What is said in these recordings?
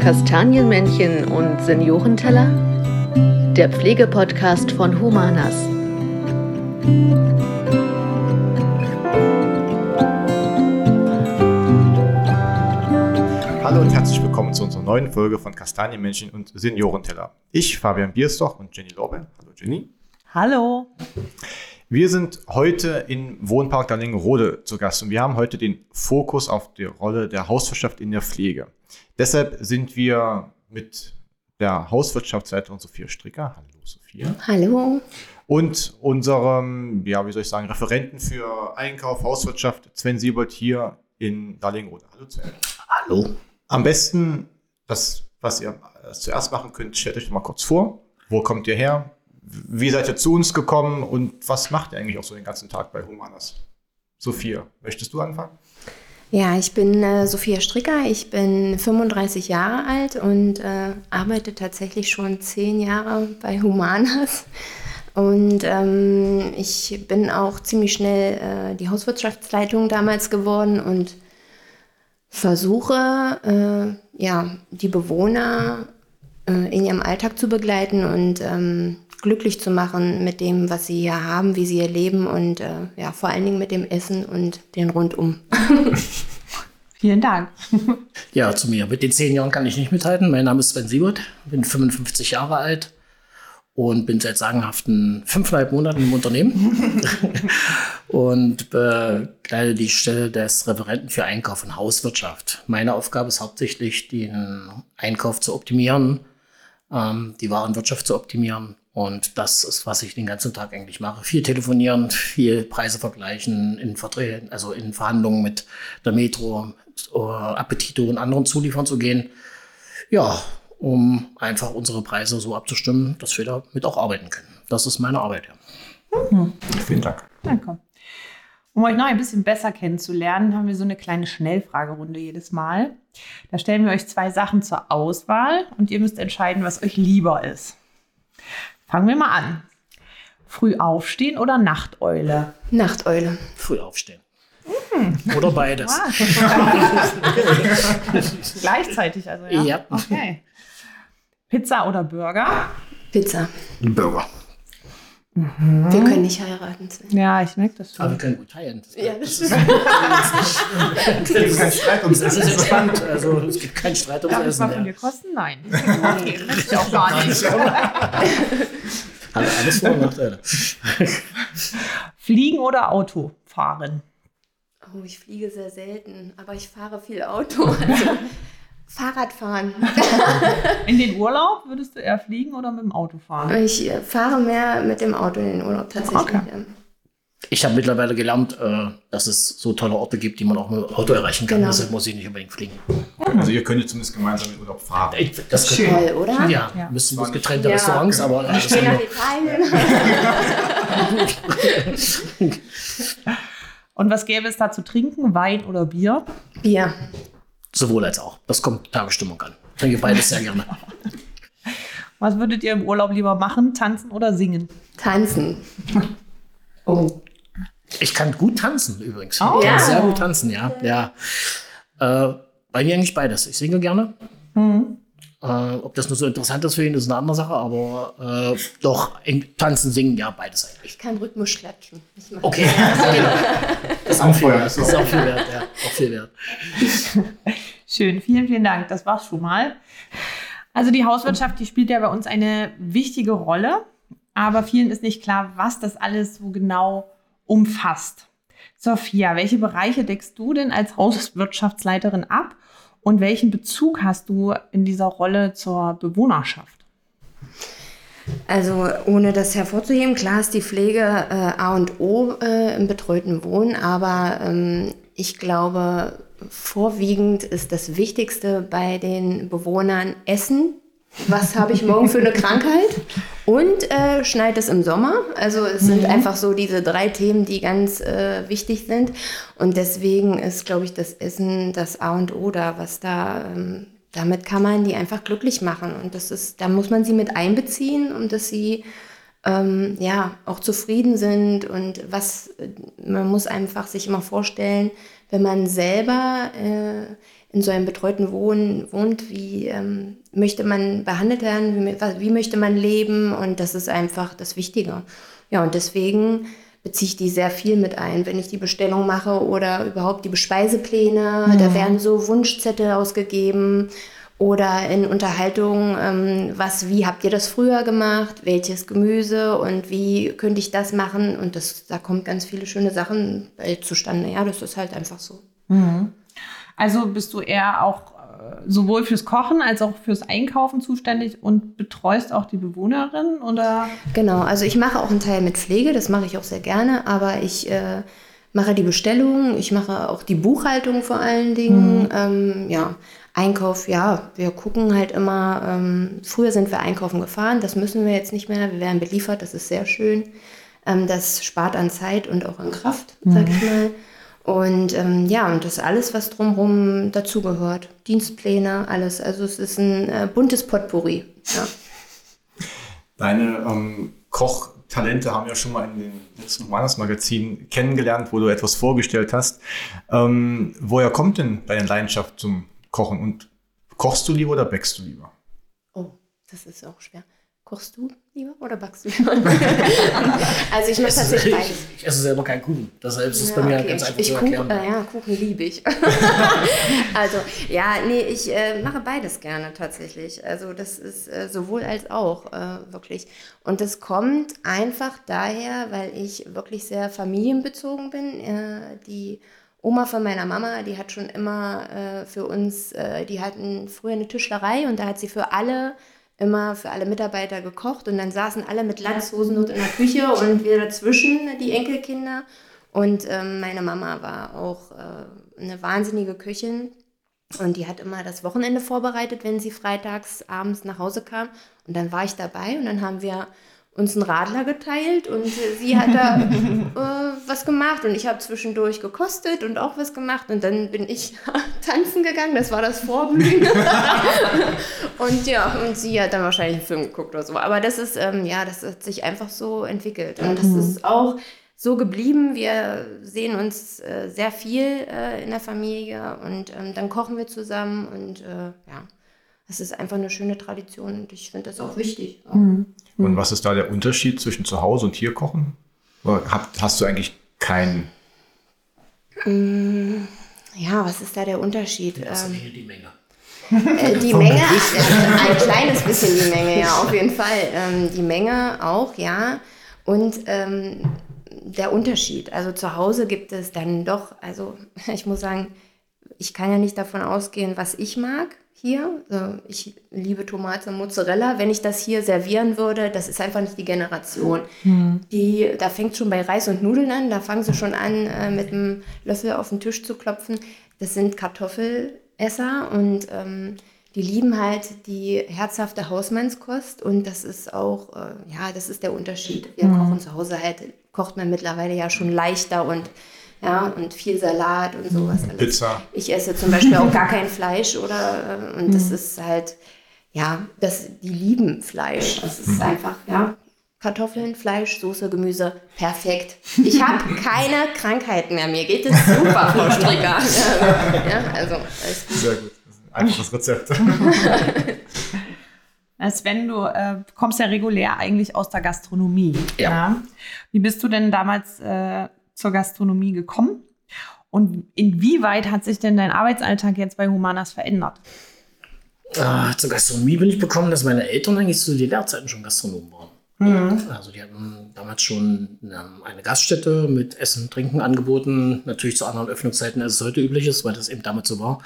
Kastanienmännchen und Seniorenteller? Der Pflegepodcast von Humanas. Hallo und herzlich willkommen zu unserer neuen Folge von Kastanienmännchen und Seniorenteller. Ich, Fabian Bierstoch und Jenny Lorbe. Hallo Jenny. Hallo. Wir sind heute im Wohnpark Darlingenrode zu Gast und wir haben heute den Fokus auf die Rolle der Hauswirtschaft in der Pflege. Deshalb sind wir mit der Hauswirtschaftsleiterin Sophia Stricker. Hallo Sophia. Hallo. Und unserem, ja, wie soll ich sagen, Referenten für Einkauf, Hauswirtschaft, Sven Siebold hier in Darlingenrode. Hallo Sven. Hallo. Am besten, das, was ihr zuerst machen könnt, stellt euch mal kurz vor. Wo kommt ihr her? Wie seid ihr zu uns gekommen und was macht ihr eigentlich auch so den ganzen Tag bei Humanas? Sophia, möchtest du anfangen? Ja, ich bin äh, Sophia Stricker, ich bin 35 Jahre alt und äh, arbeite tatsächlich schon zehn Jahre bei Humanas. Und ähm, ich bin auch ziemlich schnell äh, die Hauswirtschaftsleitung damals geworden und versuche, äh, ja, die Bewohner äh, in ihrem Alltag zu begleiten und ähm, glücklich zu machen mit dem, was sie hier haben, wie sie hier leben und äh, ja, vor allen Dingen mit dem Essen und den Rundum. Vielen Dank. Ja, zu mir. Mit den zehn Jahren kann ich nicht mithalten. Mein Name ist Sven Siebert, bin 55 Jahre alt und bin seit sagenhaften fünfeinhalb Monaten im Unternehmen und bekleide die Stelle des Referenten für Einkauf und Hauswirtschaft. Meine Aufgabe ist hauptsächlich, den Einkauf zu optimieren, ähm, die Warenwirtschaft zu optimieren. Und das ist, was ich den ganzen Tag eigentlich mache. Viel telefonieren, viel Preise vergleichen, in Verträgen, also in Verhandlungen mit der Metro, äh, Appetito und anderen Zulieferern zu gehen. Ja, um einfach unsere Preise so abzustimmen, dass wir damit auch arbeiten können. Das ist meine Arbeit. Ja. Vielen Dank. Danke. Um euch noch ein bisschen besser kennenzulernen, haben wir so eine kleine Schnellfragerunde jedes Mal. Da stellen wir euch zwei Sachen zur Auswahl und ihr müsst entscheiden, was euch lieber ist. Fangen wir mal an. Früh aufstehen oder Nachteule? Nachteule. Früh aufstehen. Oder beides. Gleichzeitig also, ja? Ja. Okay. Pizza oder Burger? Pizza. Burger. Wir können nicht heiraten. Ja, ich merke das Aber wir schon. können gut teilen. Das, Ja, das ist, Es gibt keinen Streit ums das ist entspannt. Also es gibt keinen Streit ums Darf ich mal Essen. von Ja. dir kosten? Nein. Okay, möchte ich auch gar nicht. Hat alles Vor- und Nachteile. Fliegen oder Auto fahren? Oh, ich fliege sehr selten, aber ich fahre viel Auto. Also, Fahrradfahren. In den Urlaub würdest du eher fliegen oder mit dem Auto fahren? Ich fahre mehr mit dem Auto in den Urlaub tatsächlich. Okay. Ich habe mittlerweile gelernt, äh, dass es so tolle Orte gibt, die man auch mit dem Auto erreichen kann. Genau. Deshalb muss ich nicht unbedingt fliegen. Also ihr könnt zumindest gemeinsam in Urlaub fahren. Das Toll, oder? Ja, Ja. müssen bloß getrennte Ja. Restaurants, aber Ich haben nach Italien. Und was gäbe es da zu trinken? Wein oder Bier? Bier. Sowohl als auch. Das kommt Tagesstimmung an. Ich trinke beides sehr gerne. Was würdet ihr im Urlaub lieber machen? Tanzen oder singen? Tanzen. Oh. Ich kann gut tanzen übrigens. Oh. Ich kann Ja. sehr gut tanzen, ja. ja. Äh, bei mir eigentlich beides. Ich singe gerne. Mhm. Äh, ob das nur so interessant ist für ihn, ist eine andere Sache, aber äh, doch, in, tanzen, singen, ja, beides eigentlich. Ich kann rhythmisch klatschen. Okay, das ist auch viel wert. Das ist auch viel wert, ja. Auch viel wert. Schön, vielen, vielen Dank. Das war's schon mal. Also die Hauswirtschaft, die spielt ja bei uns eine wichtige Rolle, aber vielen ist nicht klar, was das alles so genau umfasst. Sophia, welche Bereiche deckst du denn als Hauswirtschaftsleiterin ab und welchen Bezug hast du in dieser Rolle zur Bewohnerschaft? Also ohne das hervorzuheben, klar ist die Pflege äh, A und O äh, im betreuten Wohnen, aber ähm, ich glaube, vorwiegend ist das Wichtigste bei den Bewohnern Essen. Was habe ich morgen für eine Krankheit? Und äh, schneit es im Sommer? Also es sind einfach so diese drei Themen, die ganz äh, wichtig sind. Und deswegen ist, glaube ich, das Essen das A und O da, was da, ähm, damit kann man die einfach glücklich machen. Und das ist, da muss man sie mit einbeziehen und dass sie ähm, ja auch zufrieden sind und was, man muss einfach sich immer vorstellen, wenn man selber äh, in so einem betreuten Wohnen wohnt, wie ähm, möchte man behandelt werden, wie, wie möchte man leben und das ist einfach das Wichtige. Ja, und deswegen beziehe ich die sehr viel mit ein, wenn ich die Bestellung mache oder überhaupt die Bespeisepläne. Mhm. Da werden so Wunschzettel ausgegeben oder in Unterhaltungen, ähm, was, wie habt ihr das früher gemacht, welches Gemüse und wie könnte ich das machen und das, da kommt ganz viele schöne Sachen zustande. Ja, das ist halt einfach so. Mhm. Also bist du eher auch äh, sowohl fürs Kochen als auch fürs Einkaufen zuständig und betreust auch die Bewohnerin oder? Genau, also ich mache auch einen Teil mit Pflege, das mache ich auch sehr gerne, aber ich äh, mache die Bestellung, ich mache auch die Buchhaltung vor allen Dingen. Mhm. Ähm, ja, Einkauf, ja, wir gucken halt immer, ähm, früher sind wir einkaufen gefahren, das müssen wir jetzt nicht mehr, wir werden beliefert, das ist sehr schön. Ähm, das spart an Zeit und auch an Kraft, sag ich mhm. mal. Und ähm, ja, und das alles, was drumherum dazugehört. Dienstpläne, alles. Also es ist ein äh, buntes Potpourri. Ja. Deine ähm, Kochtalente haben wir schon mal in den letzten Magazin kennengelernt, wo du etwas vorgestellt hast. Ähm, woher kommt denn deine Leidenschaft zum kochen. Und kochst du lieber oder backst du lieber? Oh, das ist auch schwer. Kochst du lieber oder backst du lieber? also ich mache tatsächlich beides. Ich esse selber keinen Kuchen. Deshalb ist es ja, bei mir okay. ganz einfach ich zu erklären. Kuchen, äh, ja, Kuchen liebe ich. also ja, nee, ich äh, mache beides gerne tatsächlich. Also das ist äh, sowohl als auch äh, wirklich. Und das kommt einfach daher, weil ich wirklich sehr familienbezogen bin. Äh, die Oma von meiner Mama, die hat schon immer äh, für uns, die hatten früher eine Tischlerei und da hat sie für alle immer für alle Mitarbeiter gekocht und dann saßen alle mit Latzhosen dort in der Küche und wir dazwischen, die Enkelkinder. Und ähm, meine Mama war auch äh, eine wahnsinnige Köchin und die hat immer das Wochenende vorbereitet, wenn sie freitags abends nach Hause kam. Und dann war ich dabei und dann haben wir uns einen Radler geteilt und sie hat da äh, was gemacht und ich habe zwischendurch gekostet und auch was gemacht und dann bin ich tanzen gegangen, das war das Vorblühen. und ja, und sie hat dann wahrscheinlich einen Film geguckt oder so. Aber das ist, ähm, ja, das hat sich einfach so entwickelt und das ist auch so geblieben. Wir sehen uns äh, sehr viel äh, in der Familie und ähm, dann kochen wir zusammen und äh, ja das ist einfach eine schöne Tradition und ich finde das auch wichtig. Mhm. Und was ist da der Unterschied zwischen zu Hause und hier kochen? hast du eigentlich keinen? Mm, ja, was ist da der Unterschied? Ähm, die Menge. Äh, die Menge, äh, ein kleines bisschen die Menge, ja, auf jeden Fall. Ähm, die Menge auch, ja. Und ähm, der Unterschied. Also zu Hause gibt es dann doch, also ich muss sagen, ich kann ja nicht davon ausgehen, was ich mag hier. Ich liebe Tomate und Mozzarella. Wenn ich das hier servieren würde, das ist einfach nicht die Generation. Mhm. Die, da fängt schon bei Reis und Nudeln an, da fangen sie schon an, äh, mit einem Löffel auf den Tisch zu klopfen. Das sind Kartoffelesser und ähm, die lieben halt die herzhafte Hausmannskost und das ist auch, äh, ja, das ist der Unterschied. Wir mhm. kochen zu Hause halt, kocht man mittlerweile ja schon leichter und ja, und viel Salat und sowas. Alles. Pizza. Ich esse zum Beispiel auch gar kein Fleisch oder und das mhm. ist halt, ja, das, die lieben Fleisch. Das ist mhm. einfach, ja. Kartoffeln, Fleisch, Soße, Gemüse, perfekt. Ich habe keine Krankheiten mehr. Mir geht es super, Frau Stricker. Ja, also, Sehr gut. Einfaches Rezept. Sven, du äh, kommst ja regulär eigentlich aus der Gastronomie. Ja. ja. Wie bist du denn damals äh, zur Gastronomie gekommen? Und inwieweit hat sich denn dein Arbeitsalltag jetzt bei Humanas verändert? Äh, zur Gastronomie bin ich gekommen, dass meine Eltern eigentlich zu DDR-Zeiten schon Gastronomen waren. Mhm. Also die hatten damals schon ähm, eine Gaststätte mit Essen, Trinken angeboten. Natürlich zu anderen Öffnungszeiten, als es heute üblich ist, weil das eben damals so war.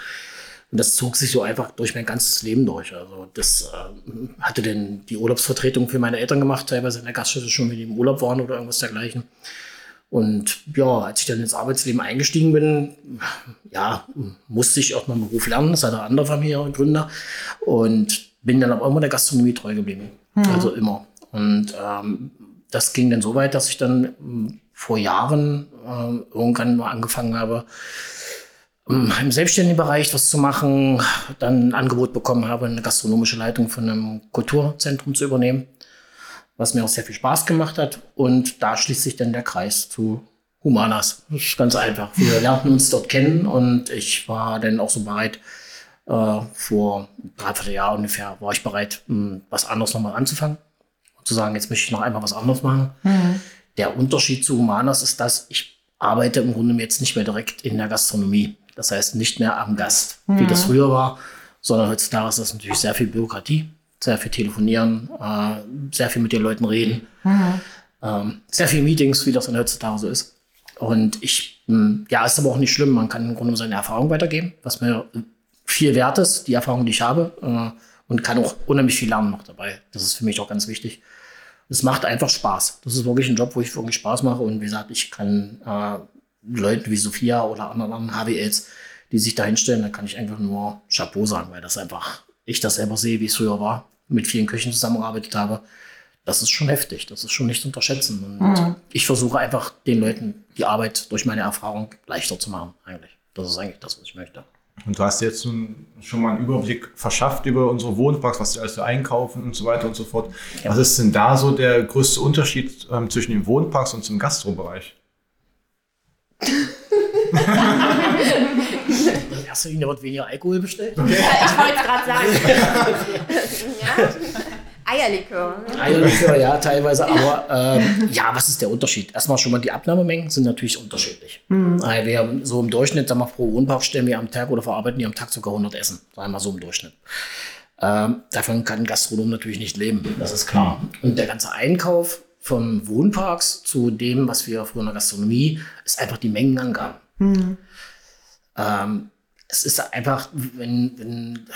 Und das zog sich so einfach durch mein ganzes Leben durch. Also das äh, hatte denn die Urlaubsvertretung für meine Eltern gemacht, teilweise in der Gaststätte schon, wenn die im Urlaub waren oder irgendwas dergleichen. Und ja, als ich dann ins Arbeitsleben eingestiegen bin, ja, musste ich auch meinen Beruf lernen. Das hat eine andere Familiengründer. Und bin dann aber immer der Gastronomie treu geblieben. Mhm. Also immer. Und ähm, das ging dann so weit, dass ich dann ähm, vor Jahren äh, irgendwann mal angefangen habe, ähm, im selbstständigen Bereich was zu machen, dann ein Angebot bekommen habe, eine gastronomische Leitung von einem Kulturzentrum zu übernehmen was mir auch sehr viel Spaß gemacht hat. Und da schließt sich dann der Kreis zu Humanas. Das ist ganz einfach. Wir lernten uns dort kennen und ich war dann auch so bereit, äh, vor dreiviertel Jahr ungefähr, war ich bereit, mh, was anderes nochmal anzufangen. Und zu sagen, jetzt möchte ich noch einmal was anderes machen. Der Unterschied zu Humanas ist, dass ich arbeite im Grunde jetzt nicht mehr direkt in der Gastronomie. Das heißt nicht mehr am Gast, wie das früher war, sondern heutzutage ist das natürlich sehr viel Bürokratie, sehr viel telefonieren, äh, sehr viel mit den Leuten reden, ähm, sehr viel Meetings, wie das dann heutzutage so ist. Und ich, mh, ja, ist aber auch nicht schlimm. Man kann im Grunde seine Erfahrung weitergeben, was mir viel wert ist, die Erfahrung, die ich habe, äh, und kann auch unheimlich viel lernen noch dabei. Das ist für mich auch ganz wichtig. Es macht einfach Spaß. Das ist wirklich ein Job, wo ich wirklich Spaß mache. Und wie gesagt, ich kann äh, Leuten wie Sophia oder anderen HWLs, die sich da hinstellen, da kann ich einfach nur Chapeau sagen, weil das einfach, ich das selber sehe, wie es früher war, mit vielen Köchen zusammengearbeitet habe. Das ist schon heftig, das ist schon nicht zu unterschätzen. Und ich versuche einfach den Leuten die Arbeit durch meine Erfahrung leichter zu machen, eigentlich. Das ist eigentlich das, was ich möchte. Und du hast jetzt schon mal einen Überblick verschafft über unsere Wohnparks, was sie alles so einkaufen und so weiter und so fort. Ja. Was ist denn da so der größte Unterschied ähm, zwischen den Wohnparks und zum Gastrobereich? In erster Linie wird weniger Alkohol bestellt. Ja, ich wollte es gerade sagen. ja. Eierlikör. Eierlikör, ja, teilweise. Aber ähm, ja, was ist der Unterschied? Erstmal schon mal die Abnahmemengen sind natürlich unterschiedlich. Also wir haben so im Durchschnitt, sagen wir, pro Wohnpark stellen wir am Tag oder verarbeiten wir am Tag sogar 100 Essen. Sagen wir mal so im Durchschnitt. Ähm, davon kann ein Gastronom natürlich nicht leben, das ist klar. Und der ganze Einkauf von Wohnparks zu dem, was wir früher in der Gastronomie, ist einfach die Mengenangaben. Ähm, es ist einfach, wenn, wenn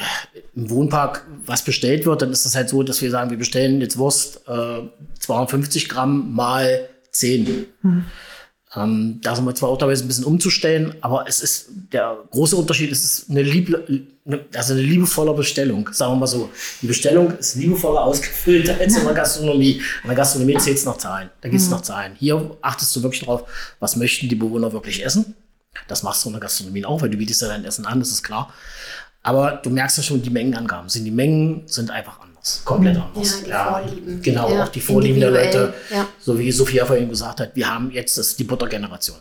im Wohnpark was bestellt wird, dann ist das halt so, dass wir sagen, wir bestellen jetzt Wurst äh, 250 Gramm mal 10. Ähm, da sind wir zwar auch teilweise ein bisschen umzustellen, aber es ist der große Unterschied, es ist eine, liebe, also eine liebevolle Bestellung, sagen wir mal so. Die Bestellung ist liebevoller ausgefüllt als in der Gastronomie. In der Gastronomie zählt es nach Zahlen. Da geht es nach Zahlen. Hier achtest du wirklich drauf, was möchten die Bewohner wirklich essen. Das machst du in der Gastronomie auch, weil du bietest ja dein Essen an, das ist klar. Aber du merkst ja schon, die Mengenangaben sind. Die Mengen sind einfach anders, komplett anders. Ja, die Vorlieben. Genau, Ja, auch die Vorlieben der Leute. ja. So wie Sophia vorhin gesagt hat, wir haben jetzt das, die Buttergeneration.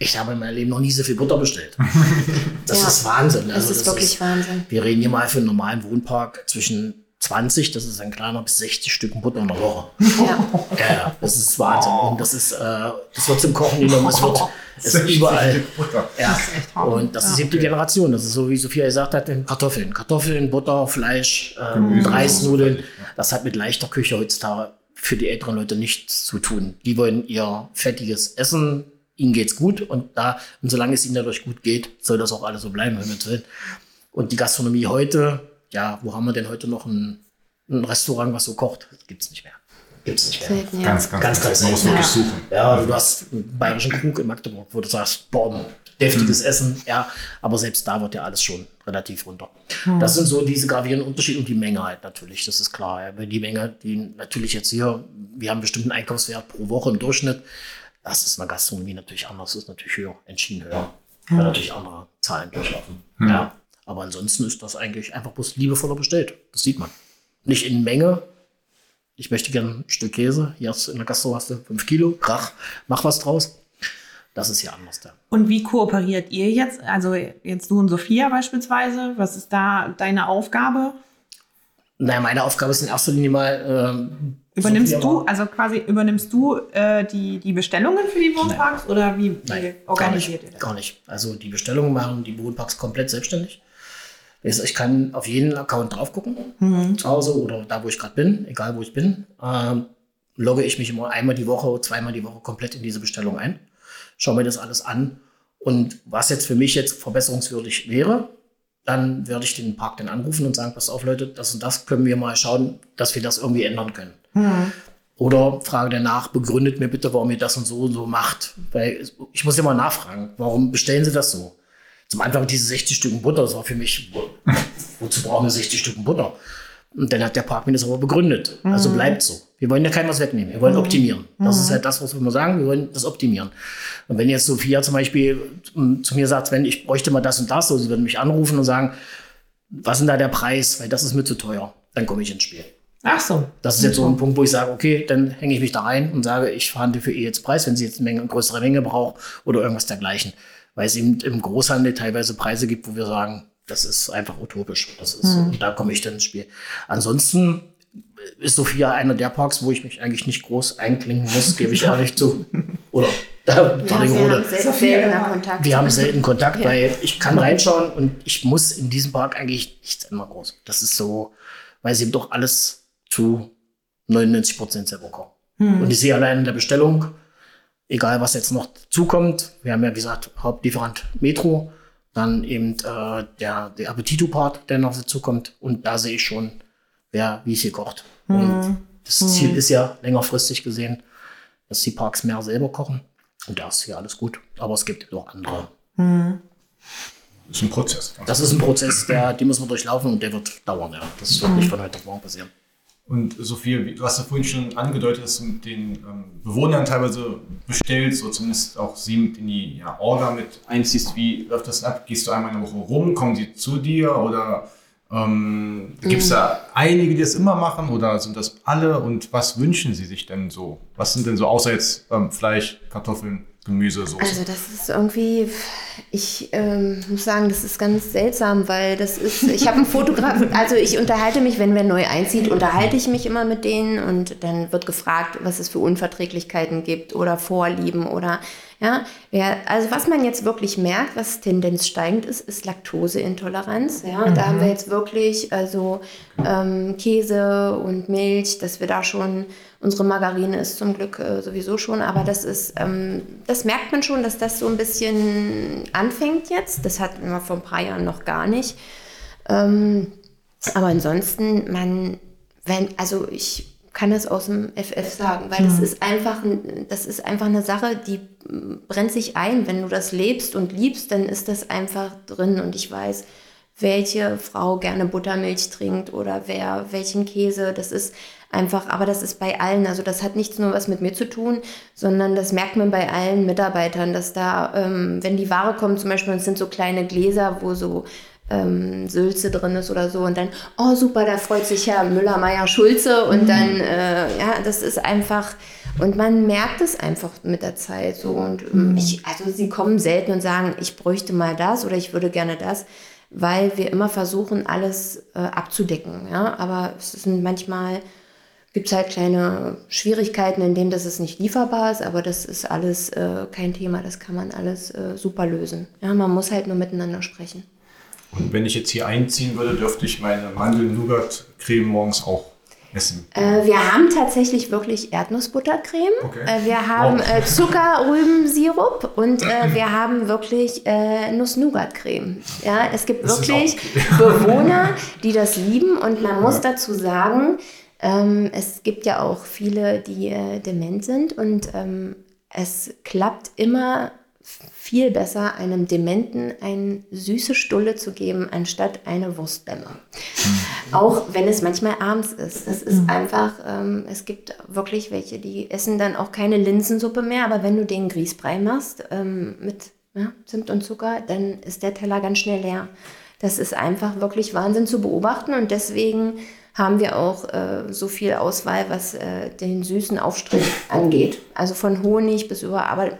Ich habe in meinem Leben noch nie so viel Butter bestellt. Das Ja, ist Wahnsinn. Das ist wirklich Wahnsinn. Wir reden hier mal für einen normalen Wohnpark zwischen 20, das ist ein kleiner, bis 60 Stücken Butter in der Woche. Ja. Ja, ja, das ist Wahnsinn. Und das ist, äh, das wird zum Kochen genommen, es wird, es ist überall. Butter. Ja. echt Hammer. Und das ist eben die Generation. Das ist so, wie Sophia gesagt hat, Kartoffeln. Kartoffeln, Butter, Fleisch, ähm, Reisnudeln. Das hat mit leichter Küche heutzutage für die älteren Leute nichts zu tun. Die wollen ihr fettiges Essen, ihnen geht's gut und da, und solange es ihnen dadurch gut geht, soll das auch alles so bleiben, wenn wir will. Und die Gastronomie heute, ja, wo haben wir denn heute noch ein, ein Restaurant, was so kocht? Gibt's nicht mehr. Gibt's nicht mehr. Selten, ja. Ganz, ganz, Ganz, ganz Man muss selten. wirklich suchen. Ja, du hast einen bayerischen Krug in Magdeburg, wo du sagst, boah, deftiges Essen, ja, aber selbst da wird ja alles schon relativ runter. Das sind so diese gravierenden Unterschiede und die Menge halt natürlich, das ist klar. Ja. Die Menge, die natürlich jetzt hier, wir haben einen bestimmten Einkaufswert pro Woche im Durchschnitt, das ist in der Gastronomie natürlich anders, das ist natürlich höher, entschieden höher, weil natürlich andere Zahlen durchlaufen. Ja. Aber ansonsten ist das eigentlich einfach bloß liebevoller bestellt, das sieht man. Nicht in Menge, ich möchte gerne ein Stück Käse. Hier hast du in der Gastro hast du 5 Kilo. Krach, mach was draus. Das ist hier anders da. Und wie kooperiert ihr jetzt? Also jetzt du und Sophia beispielsweise. Was ist da deine Aufgabe? Naja, meine Aufgabe ist in erster Linie mal. Ähm, Übernimmst Sophia du, also quasi übernimmst du äh, die, die Bestellungen für die Wohnparks oder wie, Nein, gar organisiert ihr nicht, das? gar nicht. Also die Bestellungen machen die Wohnparks komplett selbstständig. Ich kann auf jeden Account drauf gucken, zu Hause oder da, wo ich gerade bin, egal wo ich bin. Ähm, logge ich mich immer einmal die Woche, zweimal die Woche komplett in diese Bestellung ein, schaue mir das alles an. Und was jetzt für mich jetzt verbesserungswürdig wäre, dann werde ich den Park dann anrufen und sagen, pass auf Leute, das und das können wir mal schauen, dass wir das irgendwie ändern können. Oder frage danach, begründet mir bitte, warum ihr das und so und so macht. Weil ich muss ja mal nachfragen, warum bestellen sie das so? Zum Anfang diese 60 Stücken Butter, das war für mich, wo, wozu brauchen wir 60 Stücken Butter? Und dann hat der Park mir das aber begründet. Also bleibt so. Wir wollen ja keinem was wegnehmen. Wir wollen optimieren. Das ist halt das, was wir immer sagen. Wir wollen das optimieren. Und wenn jetzt Sophia zum Beispiel ähm, zu mir sagt, wenn ich bräuchte mal das und das, so, sie würden mich anrufen und sagen, was ist denn da der Preis? Weil das ist mir zu teuer. Dann komme ich ins Spiel. Ach so. Das ist jetzt so ein Punkt, wo ich sage, okay, dann hänge ich mich da rein und sage, ich verhandle für ihr jetzt Preis, wenn sie jetzt eine, Menge, eine größere Menge braucht oder irgendwas dergleichen. Weil es eben im Großhandel teilweise Preise gibt, wo wir sagen, das ist einfach utopisch. Das ist, und da komme ich dann ins Spiel. Ansonsten ist Sophia einer der Parks, wo ich mich eigentlich nicht groß einklinken muss, gebe ich ehrlich zu. Oder da, Ja, wir haben Baringrode. sel seltener Kontakt. Wir haben selten Kontakt, Ja. weil ich kann reinschauen und ich muss in diesem Park eigentlich nichts ändern groß. Das ist so, weil sie eben doch alles zu 99 Prozent selber kochen. Und ich sehe allein in der Bestellung, egal was jetzt noch zukommt, wir haben ja wie gesagt Hauptlieferant Metro, dann eben äh, der, der Appetito-Part, der noch dazukommt und da sehe ich schon, wer wie viel kocht. Und das Ziel ist ja längerfristig gesehen, dass die Parks mehr selber kochen. Und da ist hier alles gut. Aber es gibt auch andere. Das ist ein Prozess. Das ist ein Prozess, der, den muss man durchlaufen und der wird dauern. Ja. Das wird nicht von heute auf morgen passieren. Und Sophia, wie- du hast ja vorhin schon angedeutet, dass du mit den ähm, Bewohnern teilweise bestellst oder zumindest auch sie mit in die ja, Orga mit einziehst. Wie läuft das ab? Gehst du einmal in der Woche rum? Kommen sie zu dir? Oder ähm, gibt es da einige, die das immer machen? Oder sind das alle? Und was wünschen sie sich denn so? Was sind denn so, außer jetzt ähm, Fleisch, Kartoffeln, Gemüse, Soße? Also das ist irgendwie, ich ähm, muss sagen, das ist ganz seltsam, weil das ist, ich habe einen Fotograf, also ich unterhalte mich, wenn wer neu einzieht, unterhalte ich mich immer mit denen und dann wird gefragt, was es für Unverträglichkeiten gibt oder Vorlieben oder ja, also was man jetzt wirklich merkt, was Tendenz steigend ist, ist Laktoseintoleranz. Ja, da haben wir jetzt wirklich also ähm, Käse und Milch, dass wir da schon unsere Margarine ist zum Glück äh, sowieso schon, aber das ist, ähm, das merkt man schon, dass das so ein bisschen anfängt jetzt. Das hatten wir vor ein paar Jahren noch gar nicht. Ähm, aber ansonsten, man, wenn, also ich kann das aus dem FF sagen, weil das ist einfach, ein- das ist einfach eine Sache, die brennt sich ein. Wenn du das lebst und liebst, dann ist das einfach drin und ich weiß, welche Frau gerne Buttermilch trinkt oder wer welchen Käse. Das ist einfach, aber das ist bei allen. Also das hat nichts nur was mit mir zu tun, sondern das merkt man bei allen Mitarbeitern, dass da, ähm, wenn die Ware kommt, zum Beispiel, es sind so kleine Gläser, wo so ähm, Sülze drin ist oder so und dann, oh super, da freut sich Herr Müller, Meier, Schulze und dann, äh, ja, das ist einfach, und man merkt es einfach mit der Zeit so und ähm, ich, also sie kommen selten und sagen, ich bräuchte mal das oder ich würde gerne das, weil wir immer versuchen, alles äh, abzudecken, ja, aber es sind manchmal, gibt es halt kleine Schwierigkeiten, in denen das es nicht lieferbar ist, aber das ist alles äh, kein Thema, das kann man alles äh, super lösen. Ja, man muss halt nur miteinander sprechen. Und wenn ich jetzt hier einziehen würde, dürfte ich meine Mandel-Nougat-Creme morgens auch essen. Äh, wir haben tatsächlich wirklich Erdnussbuttercreme. Okay. Äh, wir haben Wow. äh, Zuckerrübensirup und äh, wir haben wirklich äh, Nuss-Nougat-Creme. Ja, es gibt Das wirklich auch Bewohner, die das lieben und man muss dazu sagen, ähm, es gibt ja auch viele, die äh, dement sind und ähm, es klappt immer viel besser, einem Dementen eine süße Stulle zu geben, anstatt eine Wurstbämme. Auch wenn es manchmal abends ist. Das ist einfach, ähm, es gibt wirklich welche, die essen dann auch keine Linsensuppe mehr, aber wenn du den Grießbrei machst ähm, mit ja, Zimt und Zucker, dann ist der Teller ganz schnell leer. Das ist einfach wirklich Wahnsinn zu beobachten und deswegen haben wir auch äh, so viel Auswahl, was äh, den süßen Aufstrich angeht. Also von Honig bis über, aber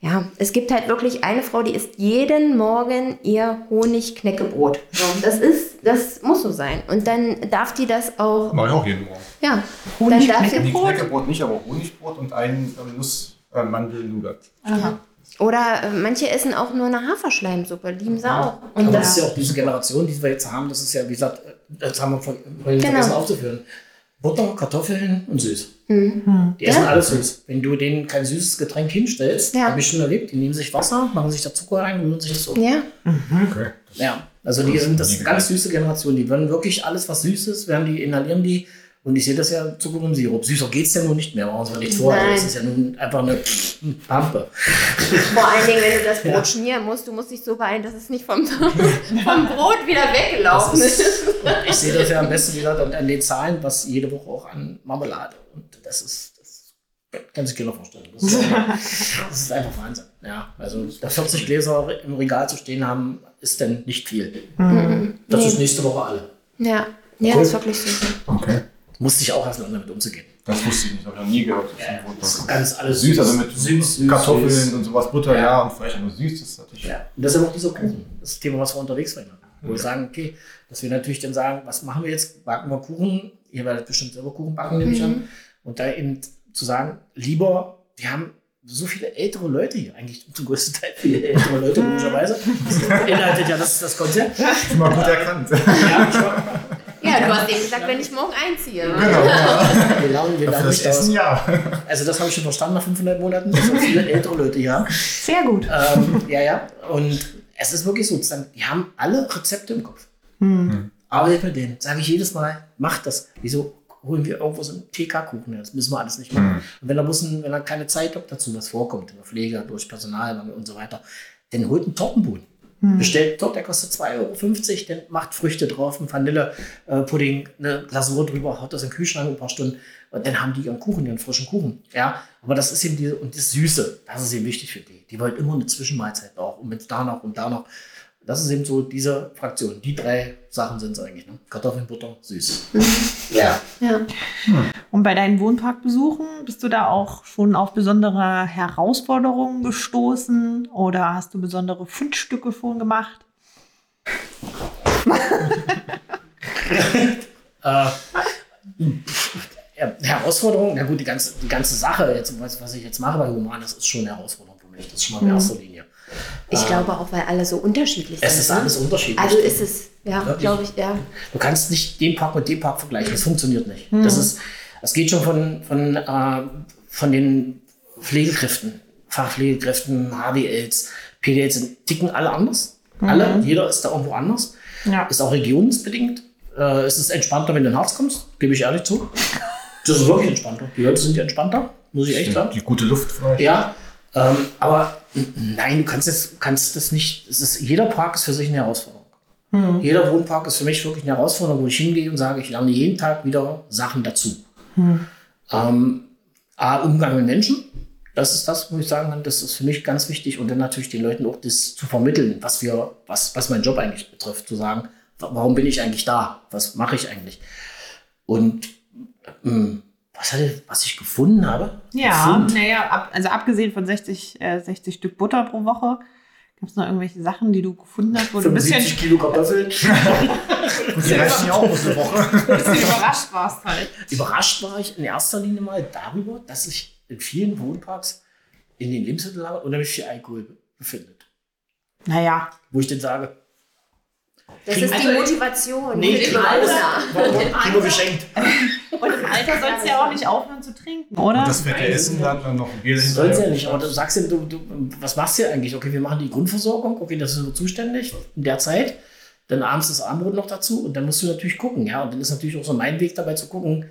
ja, es gibt halt wirklich eine Frau, die isst jeden Morgen ihr Honigknäckebrot. So, das ist, das muss so sein. Und dann darf die das auch, Mach ich auch jeden Morgen. ja, dann darf sie, Die Knäckebrot nicht, aber Honigbrot und ein ähm, Nuss, äh, Mandel-Nougat. Oder äh, manche essen auch nur eine Haferschleimsuppe, lieben sie auch. Und Aber das, ist ja auch diese Generation, die wir jetzt haben, das ist ja, wie gesagt, das haben wir vor- vorhin Genau. vergessen aufzuführen. Butter, Kartoffeln und süß. Mhm. Die essen Ja. alles süß. Wenn du denen kein süßes Getränk hinstellst, Ja. habe ich schon erlebt, die nehmen sich Wasser, machen sich da Zucker rein und rühren sich das so. ja, Okay. Ja, also die sind das ist eine ganz süße Generation. Die wollen wirklich alles, was süß ist, werden die, inhalieren die. Und ich sehe das ja Zucker und Sirup. Süßer geht es ja nun nicht mehr, machen wir nicht vor. Also Nein. das ist ja nun einfach eine Pampe. vor allen Dingen, wenn du das Brot schmieren musst, du musst dich so beeilen, dass es nicht vom, vom Brot wieder weggelaufen Das ist. ist, ich sehe das ja am besten wie gesagt an, den Zahlen, was jede Woche auch an Marmelade. Und das ist, das kann sich keiner vorstellen. Das ist, das ist einfach Wahnsinn. Ja, also da 40 Gläser im Regal zu stehen haben, ist dann nicht viel. Das ist nächste Woche alle. Ja, ja, Cool. ist wirklich so. Okay. Musste ich auch erst lernen, damit umzugehen. Das wusste ich nicht, habe ich noch nie gehört. Wohnpark Das ist. ganz alles Süß, also mit süß, süß, Kartoffeln süß. und sowas, Butter, Ja. ja, und Fleisch, aber süß ist natürlich. Ja, und das ist aber auch dieser Kuchen, das Thema, was wir unterwegs waren. Wo wir sagen, okay, dass wir natürlich dann sagen, was machen wir jetzt? Backen wir Kuchen? Ihr werdet bestimmt selber Kuchen backen, nehme ich an. Und da eben zu sagen, lieber, wir haben so viele ältere Leute hier, eigentlich zum größten Teil viele ältere Leute, logischerweise. Das beinhaltet ja das, das Konzept. Schon mal gut erkannt. Ja, ich war, Ja, du hast eben gesagt, wenn ich morgen einziehe. genau, ja. wir lernen, wir das nicht aus. Essen ja. Also das habe ich schon verstanden nach 500 Monaten, dass wir viele ältere Leute haben. Sehr gut. Ähm, ja, ja. Und es ist wirklich so, die haben alle Rezepte im Kopf. Arbeitet mit denen. Sage ich jedes Mal, macht das. Wieso holen wir irgendwo so einen TK-Kuchen her? Das müssen wir alles nicht machen. Und wenn er, muss ein, wenn er keine Zeit hat dazu, was vorkommt, in der Pflege, durch Personalmangel und so weiter, dann holt einen Tortenboden. Bestellt einen Torte, der kostet 2,50 Euro, dann macht Früchte drauf, ein Vanillepudding, eine Glasur drüber, haut das in den Kühlschrank ein paar Stunden und dann haben die ihren Kuchen, ihren frischen Kuchen. Ja, aber das ist eben diese, und das Süße, das ist eben wichtig für die. Die wollen immer eine Zwischenmahlzeit auch und mit da noch und da noch. Das ist eben so diese Fraktion. Die drei Sachen sind es eigentlich. Ne? Kartoffeln, Butter, süß. ja. Ja. Und bei deinen Wohnparkbesuchen bist du da auch schon auf besondere Herausforderungen gestoßen oder hast du besondere Fundstücke schon gemacht? Äh, ja, Herausforderung, na gut, die ganze, die ganze Sache, jetzt, was, was ich jetzt mache bei Human, das ist schon eine Herausforderung für mich. Das ist schon mal in erster Linie. Ich glaube auch, weil alle so unterschiedlich Es sind. ist ne? alles unterschiedlich. Also ist es, ja, glaube ich, ja. Du kannst nicht den Park mit dem Park vergleichen. Das funktioniert nicht. Das ist, es geht schon von, von, äh, von den Pflegekräften, Fachpflegekräften, HWLs, PDLs, sind- ticken alle anders. Alle, jeder ist da irgendwo anders. Ja. Ist auch regionsbedingt. Äh, es ist entspannter, wenn du in den Harz kommst, gebe ich ehrlich zu. Das ist wirklich entspannter. Die Leute sind ja entspannter, muss ich echt sagen. Die gute Luft vielleicht. Ja, ähm, aber nein, du kannst das, kannst das nicht. Es ist, jeder Park ist für sich eine Herausforderung. Jeder Wohnpark ist für mich wirklich eine Herausforderung, wo ich hingehe und sage, ich lerne jeden Tag wieder Sachen dazu. Ähm, A, Umgang mit Menschen. Das ist das, wo ich sagen kann, das ist für mich ganz wichtig. Und dann natürlich den Leuten auch das zu vermitteln, was wir, was, was mein Job eigentlich betrifft, zu sagen, wa- warum bin ich eigentlich da? Was mache ich eigentlich? Und ähm, was, hatte, was ich gefunden habe? Ja, Gefunden. naja, ab, also abgesehen von 60, äh, 60 Stück Butter pro Woche, gab es noch irgendwelche Sachen, die du gefunden hast, wo du ein bisschen, 75 Kilo Kartoffeln. Die reichen ja auch aus der Woche. bisschen überrascht warst halt. Überrascht war ich in erster Linie mal darüber, dass sich in vielen Wohnparks in den Lebensmittellagen unheimlich viel Alkohol befindet. Naja, Wo ich dann sage, Das ist die Motivation. nee, die kriegen wir geschenkt. und Alter sollst du ja auch nicht aufhören zu trinken, oder? Und das fette Essen dann, dann noch ein Bier Das soll ja nicht, aber du sagst ja, du, du, was machst du ja eigentlich? Okay, wir machen die Grundversorgung, okay, das sind wir zuständig in der Zeit. Dann abends das Abendbrot noch dazu und dann musst du natürlich gucken, ja. Und dann ist natürlich auch so mein Weg dabei zu gucken,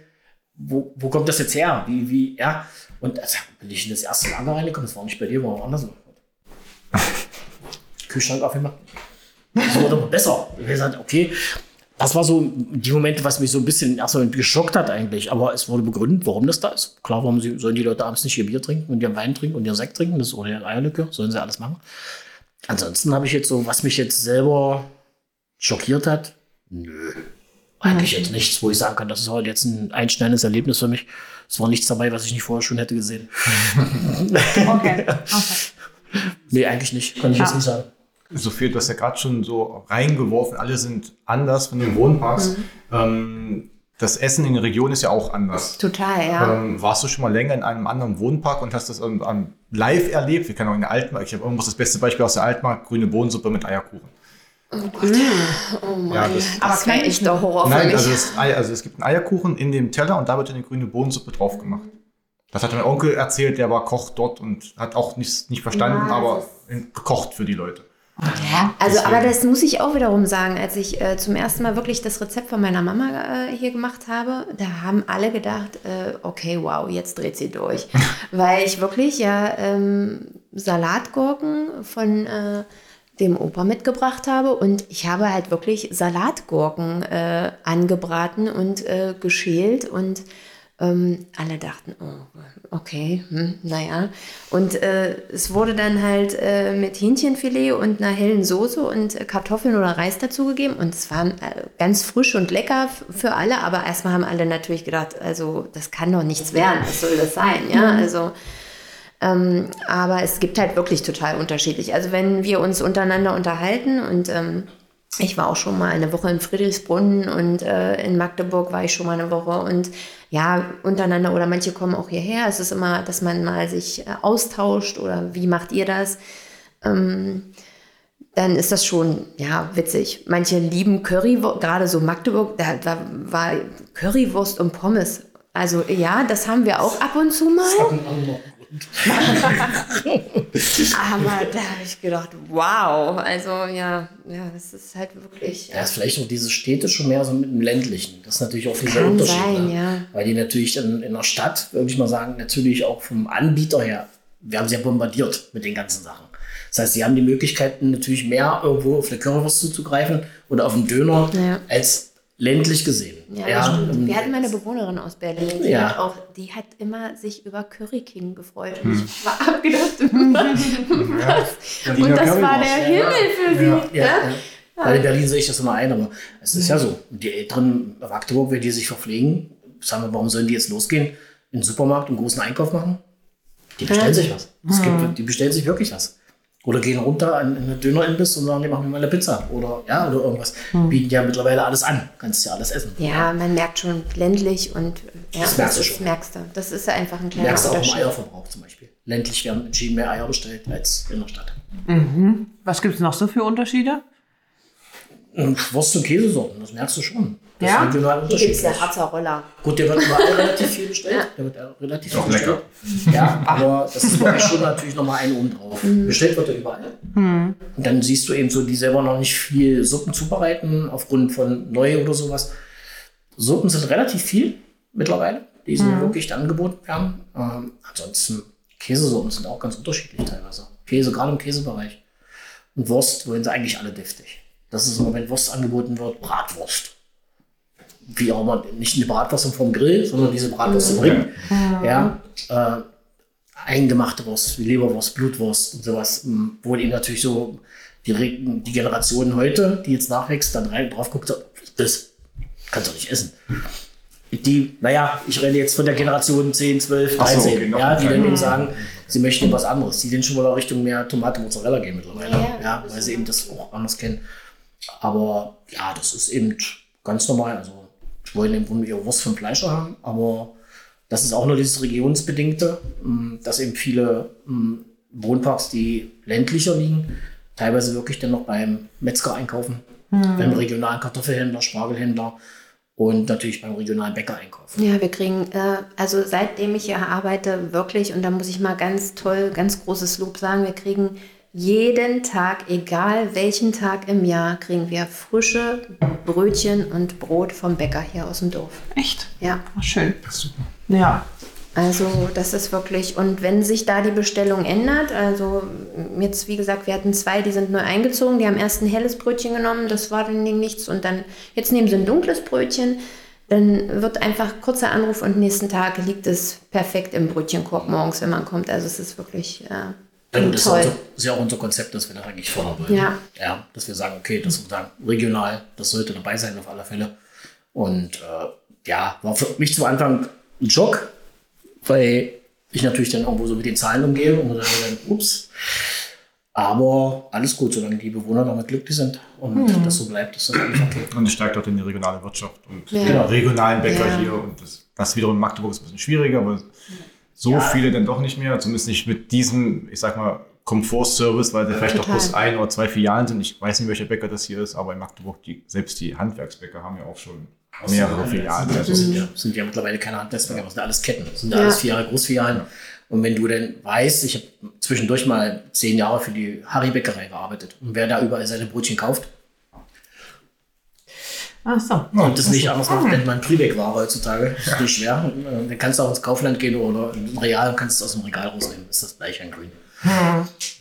wo, wo kommt das jetzt her? Wie, wie, ja. Und also, bin ich in das erste Lager reingekommen, das war nicht bei dir, war woanders. Kühlschrank aufgemacht. Das wurde aber besser. Habe gesagt, okay, das war so die Momente, was mich so ein bisschen erstmal geschockt hat eigentlich. Aber es wurde begründet, warum das da ist. Klar, warum sie, sollen die Leute abends nicht ihr Bier trinken und ihren Wein trinken und ihren Sekt trinken, das ist oder ihre Eierlikör, sollen sie alles machen. Ansonsten habe ich jetzt so, was mich jetzt selber schockiert hat, nö. Eigentlich jetzt nichts, wo ich sagen kann, das ist heute jetzt ein einschneidendes Erlebnis für mich. Es war nichts dabei, was ich nicht vorher schon hätte gesehen. Okay. okay. Nee, eigentlich nicht. Kann ich jetzt Ja. nicht sagen. Sophie, du hast ja gerade schon so reingeworfen, alle sind anders von den Wohnparks. Ähm, das Essen in der Region ist ja auch anders. Total, ja. Ähm, warst du schon mal länger in einem anderen Wohnpark und hast das ähm, live erlebt? Wir kennen auch in der Altmark. Ich habe irgendwas das beste Beispiel aus der Altmark, grüne Bohnensuppe mit Eierkuchen. Oh Mann, Ja, das- das, Aber wäre kann ich echt der Horror für Nein, mich. also es, Ei- also es gibt einen Eierkuchen in dem Teller und da wird eine grüne Bohnensuppe drauf gemacht. Das hat mein Onkel erzählt, der war Koch dort und hat auch nicht, nicht verstanden, Ja, aber das gekocht für die Leute. Also, Deswegen. aber das muss ich auch wiederum sagen, als ich äh, zum ersten Mal wirklich das Rezept von meiner Mama äh, hier gemacht habe, da haben alle gedacht, äh, okay, wow, jetzt dreht sie durch. Weil ich wirklich ja ähm, Salatgurken von äh, dem Opa mitgebracht habe und ich habe halt wirklich Salatgurken äh, angebraten und äh, geschält und Ähm, alle dachten, oh, okay, hm, naja. Und äh, es wurde dann halt äh, mit Hähnchenfilet und einer hellen Soße und äh, Kartoffeln oder Reis dazugegeben. Und es war äh, ganz frisch und lecker für alle. Aber erstmal haben alle natürlich gedacht, also das kann doch nichts werden, was soll das sein? Ja, also. Ähm, aber es gibt halt wirklich total unterschiedlich. Also wenn wir uns untereinander unterhalten und ähm, ich war auch schon mal eine Woche in Friedrichsbrunn und äh, in Magdeburg war ich schon mal eine Woche und ja, untereinander oder manche kommen auch hierher. Es ist immer, dass man mal sich äh, austauscht oder wie macht ihr das? Ähm, dann ist das schon, ja, witzig. Manche lieben Currywurst, gerade so Magdeburg, da, da war Currywurst und Pommes. Also ja, das haben wir auch ab und zu mal. Aber da habe ich gedacht, wow, also ja, ja, das ist halt wirklich. Ja, ist vielleicht auch diese Städte schon mehr so mit dem ländlichen. Das ist natürlich auch viel Kann Unterschied. sein, ne? ja. Weil die natürlich in, in der Stadt, würde ich mal sagen, natürlich auch vom Anbieter her, wir haben sie ja bombardiert mit den ganzen Sachen. Das heißt, sie haben die Möglichkeiten natürlich mehr irgendwo auf eine Currywurst zuzugreifen oder auf einen Döner Ja. als ländlich gesehen. Ja, Ja, ähm, Wir hatten mal eine Bewohnerin aus Berlin, die, Ja. hat auch, die hat immer sich über Curry King gefreut. Und ich war abgedacht, was? Und das war der Himmel für sie. Ja, Ja, ja. Weil in Berlin sehe ich das immer ein, aber es ist ja so. Die Älteren in Magdeburg, wenn die sich verpflegen, sagen wir, warum sollen die jetzt losgehen, in den Supermarkt und großen Einkauf machen? Die bestellen sich was. Es gibt, die bestellen sich wirklich was. Oder gehen runter an in eine Dönerimbiss und sagen, die machen mir mal eine Pizza. Oder ja, oder irgendwas. Bieten ja mittlerweile alles an. Kannst ja alles essen. Ja, man merkt schon ländlich und ja, Das merkst du schon. merkst du. Das ist einfach ein kleiner Merkst du auch im Unterschied. Eierverbrauch zum Beispiel. Ländlich werden entschieden mehr Eier bestellt als in der Stadt. Was gibt es noch so für Unterschiede? Und Wurst- und Käsesorten, das merkst du schon. Das Ja? ist regional Hier gibt es ja Harzer Roller. Gut, der wird überall relativ viel bestellt. Der wird äh, relativ viel bestellt. Ja, aber das ist bei euch schon natürlich nochmal ein oben drauf. Bestellt wird er überall. Und dann siehst du eben so, die selber noch nicht viel Suppen zubereiten, aufgrund von neu oder sowas. Suppen sind relativ viel mittlerweile. Die sind wirklich angeboten werden. Ähm, ansonsten, Käsesuppen sind auch ganz unterschiedlich teilweise. Käse, gerade im Käsebereich. Und Wurst wollen sie eigentlich alle deftig. Das ist immer, wenn Wurst angeboten wird, Bratwurst wie auch immer, nicht eine Bratwurst vom Grill, sondern diese Bratwurst im Ring. Ja, äh, eingemachte Wurst, wie Leberwurst, Blutwurst und sowas, m, wo eben natürlich so die, die Generation heute, die jetzt nachwächst, dann rein drauf guckt, das kannst du nicht essen. Die, naja, ich rede jetzt von der Generation 10, 12, Ach so, 13, okay, ja, die dann eben sagen, sie möchten was anderes. Die sind schon mal Richtung mehr Tomate, Mozzarella gehen mittlerweile, Ja, ja, weil sie eben das auch anders kennen. Aber ja, das ist eben ganz normal. Also, die wollen im Grunde ihre Wurst vom Fleischer haben, aber das ist auch nur dieses Regionsbedingte, mh, dass eben viele mh, Wohnparks, die ländlicher liegen, teilweise wirklich dann noch beim Metzger einkaufen, beim regionalen Kartoffelhändler, Spargelhändler und natürlich beim regionalen Bäcker einkaufen. Ja, wir kriegen, äh, also seitdem ich hier arbeite, wirklich, und da muss ich mal ganz toll, ganz großes Lob sagen, wir kriegen jeden Tag, egal welchen Tag im Jahr, kriegen wir frische Brötchen und Brot vom Bäcker hier aus dem Dorf. Echt? Ja, Ach, schön. Ja. also das ist wirklich, und wenn sich da die Bestellung ändert, also jetzt wie gesagt, wir hatten zwei, die sind neu eingezogen, die haben erst ein helles Brötchen genommen, das war dann nichts, und dann, jetzt nehmen sie ein dunkles Brötchen, dann wird einfach kurzer Anruf und nächsten Tag liegt es perfekt im Brötchenkorb morgens, wenn man kommt. Also es ist wirklich äh, Gut, das ist, toll. unser, ist ja auch unser Konzept, das wir da eigentlich wollen. Ja. ja. Dass wir sagen, okay, das sagen, regional, das sollte dabei sein auf alle Fälle. Und äh, ja, war für mich zum Anfang ein Schock, weil ich natürlich dann irgendwo so mit den Zahlen umgehe und dann, dann ups. Aber alles gut, solange die Bewohner damit glücklich sind und das so bleibt, ist das eigentlich okay. Und es steigt auch in die regionale Wirtschaft und Ja. die regionalen Bäcker Ja. hier. Und das, das wiederum in Magdeburg ist ein bisschen schwieriger, aber so viele dann doch nicht mehr. Zumindest nicht mit diesem, ich sag mal, Komfortservice, weil sie vielleicht Total. bloß ein oder zwei Filialen sind. Ich weiß nicht, welcher Bäcker das hier ist, aber in Magdeburg, die, selbst die Handwerksbäcker haben ja auch schon mehrere Filialen. Das Also, sind ja, sind ja mittlerweile keine Handelsbäcker, das sind alles Ketten. Das sind ja Ja. alles Filialen, Großfilialen. Und wenn du denn weißt, ich habe zwischendurch mal zehn Jahre für die Harry-Bäckerei gearbeitet. Und wer da überall seine Brötchen kauft Ach so. und das nicht anders macht, nennt man Triebäckware heutzutage. Das ist nicht schwer. Äh, Dann kannst du auch ins Kaufland gehen oder in Real und kannst es aus dem Regal rausnehmen. Das ist das gleiche in Green.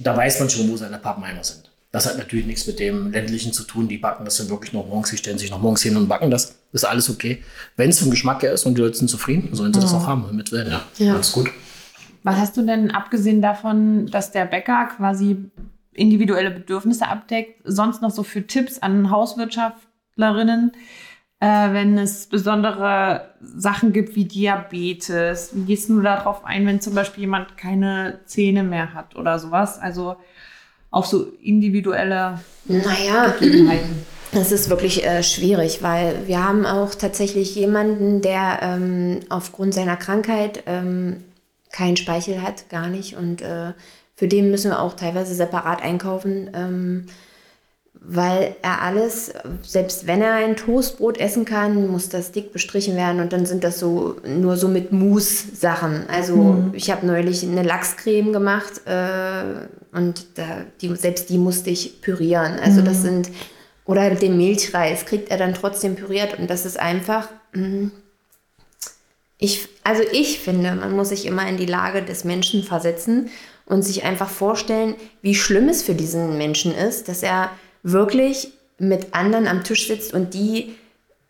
Da weiß man schon, wo seine Pappenheimer sind. Das hat natürlich nichts mit dem ländlichen zu tun. Die backen das dann wirklich noch morgens. Die stellen sich noch morgens hin und backen das. Ist alles okay. Wenn es vom Geschmack her ist und die Leute sind zufrieden, sollen sie das auch haben. Mit Willen, ja. Ja. Alles gut. Was hast du denn abgesehen davon, dass der Bäcker quasi individuelle Bedürfnisse abdeckt, sonst noch so für Tipps an Hauswirtschaftlerinnen, äh, wenn es besondere Sachen gibt wie Diabetes? Wie gehst du darauf ein, wenn zum Beispiel jemand keine Zähne mehr hat oder sowas? Also auf so individuelle Naja, Gegebenheiten. Das ist wirklich äh, schwierig, weil wir haben auch tatsächlich jemanden, der ähm, aufgrund seiner Krankheit ähm, keinen Speichel hat, gar nicht. Und äh, für den müssen wir auch teilweise separat einkaufen, ähm, weil er alles, selbst wenn er ein Toastbrot essen kann, muss das dick bestrichen werden und dann sind das so nur so mit Mousse-Sachen. Also ich habe neulich eine Lachscreme gemacht äh, und da, die, selbst die musste ich pürieren. Also das sind, oder den Milchreis kriegt er dann trotzdem püriert und das ist einfach, mm, ich, also ich finde, man muss sich immer in die Lage des Menschen versetzen und sich einfach vorstellen, wie schlimm es für diesen Menschen ist, dass er wirklich mit anderen am Tisch sitzt und die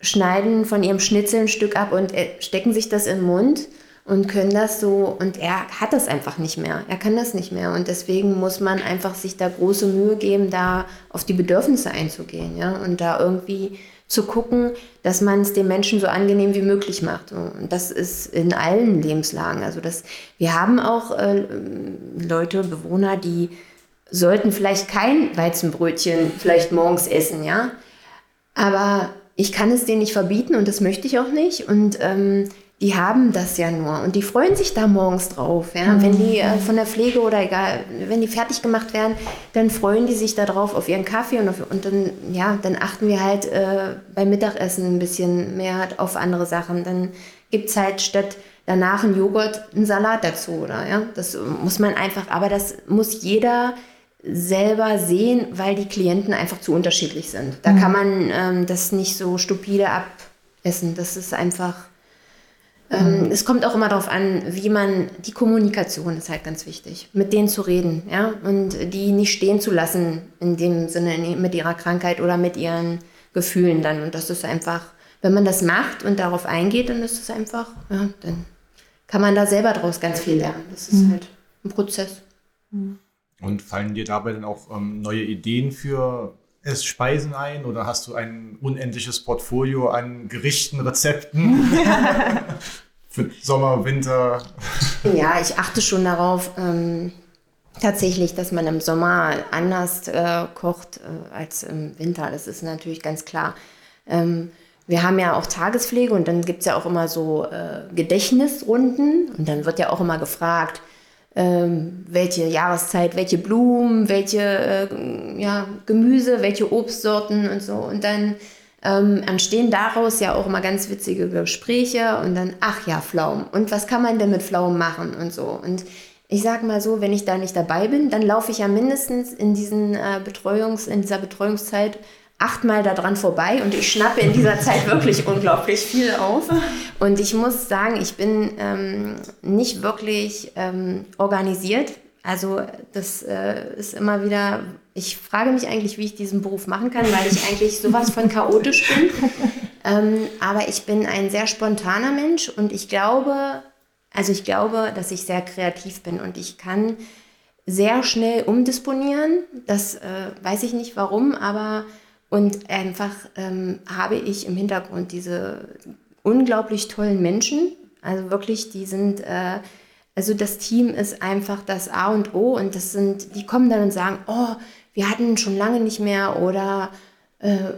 schneiden von ihrem Schnitzel ein Stück ab und äh, stecken sich das in den Mund und können das so und er hat das einfach nicht mehr. Er kann das nicht mehr und deswegen muss man einfach sich da große Mühe geben, da auf die Bedürfnisse einzugehen, ja, und da irgendwie zu gucken, dass man es den Menschen so angenehm wie möglich macht. Und das ist in allen Lebenslagen. Also das, wir haben auch äh, Leute, Bewohner, die sollten vielleicht kein Weizenbrötchen vielleicht morgens essen, ja. Aber ich kann es denen nicht verbieten und das möchte ich auch nicht. Und ähm, die haben das ja nur und die freuen sich da morgens drauf. Ja? Wenn die äh, von der Pflege oder egal, wenn die fertig gemacht werden, dann freuen die sich da drauf auf ihren Kaffee und, auf, und dann, ja, dann achten wir halt äh, beim Mittagessen ein bisschen mehr auf andere Sachen. Dann gibt es halt statt danach ein Joghurt einen Salat dazu, oder? Ja? Das muss man einfach, aber das muss jeder selber sehen, weil die Klienten einfach zu unterschiedlich sind. Da kann man ähm, das nicht so stupide abessen. Das ist einfach. Ähm, Es kommt auch immer darauf an, wie man, die Kommunikation ist halt ganz wichtig, mit denen zu reden, ja, und die nicht stehen zu lassen, in dem Sinne mit ihrer Krankheit oder mit ihren Gefühlen dann. Und das ist einfach, wenn man das macht und darauf eingeht, dann ist es einfach, ja, dann kann man da selber draus ganz viel lernen. Das ist halt ein Prozess. Und fallen dir dabei dann auch ähm, neue Ideen für Essspeisen ein oder hast du ein unendliches Portfolio an Gerichten, Rezepten für Sommer, Winter? Ja, ich achte schon darauf, ähm, tatsächlich, dass man im Sommer anders äh, kocht äh, als im Winter. Das ist natürlich ganz klar. Ähm, wir haben ja auch Tagespflege und dann gibt es ja auch immer so äh, Gedächtnisrunden und dann wird ja auch immer gefragt, ähm, welche Jahreszeit, welche Blumen, welche äh, ja, Gemüse, welche Obstsorten und so. Und dann ähm, entstehen daraus ja auch immer ganz witzige Gespräche und dann, ach ja, Pflaumen. Und was kann man denn mit Pflaumen machen und so. Und ich sage mal so, wenn ich da nicht dabei bin, dann laufe ich ja mindestens in, diesen, äh, Betreuungs-, in dieser Betreuungszeit achtmal daran vorbei und ich schnappe in dieser Zeit wirklich unglaublich viel auf. Und ich muss sagen, ich bin ähm, nicht wirklich ähm, organisiert. Also das äh, ist immer wieder, ich frage mich eigentlich, wie ich diesen Beruf machen kann, weil ich eigentlich sowas von chaotisch bin. Ähm, aber ich bin ein sehr spontaner Mensch und ich glaube, also ich glaube, dass ich sehr kreativ bin und ich kann sehr schnell umdisponieren. Das äh, weiß ich nicht warum, aber und einfach ähm, habe ich im Hintergrund diese unglaublich tollen Menschen. Also wirklich, die sind, äh, also das Team ist einfach das A und O. Und das sind, die kommen dann und sagen, oh, wir hatten schon lange nicht mehr. Oder äh,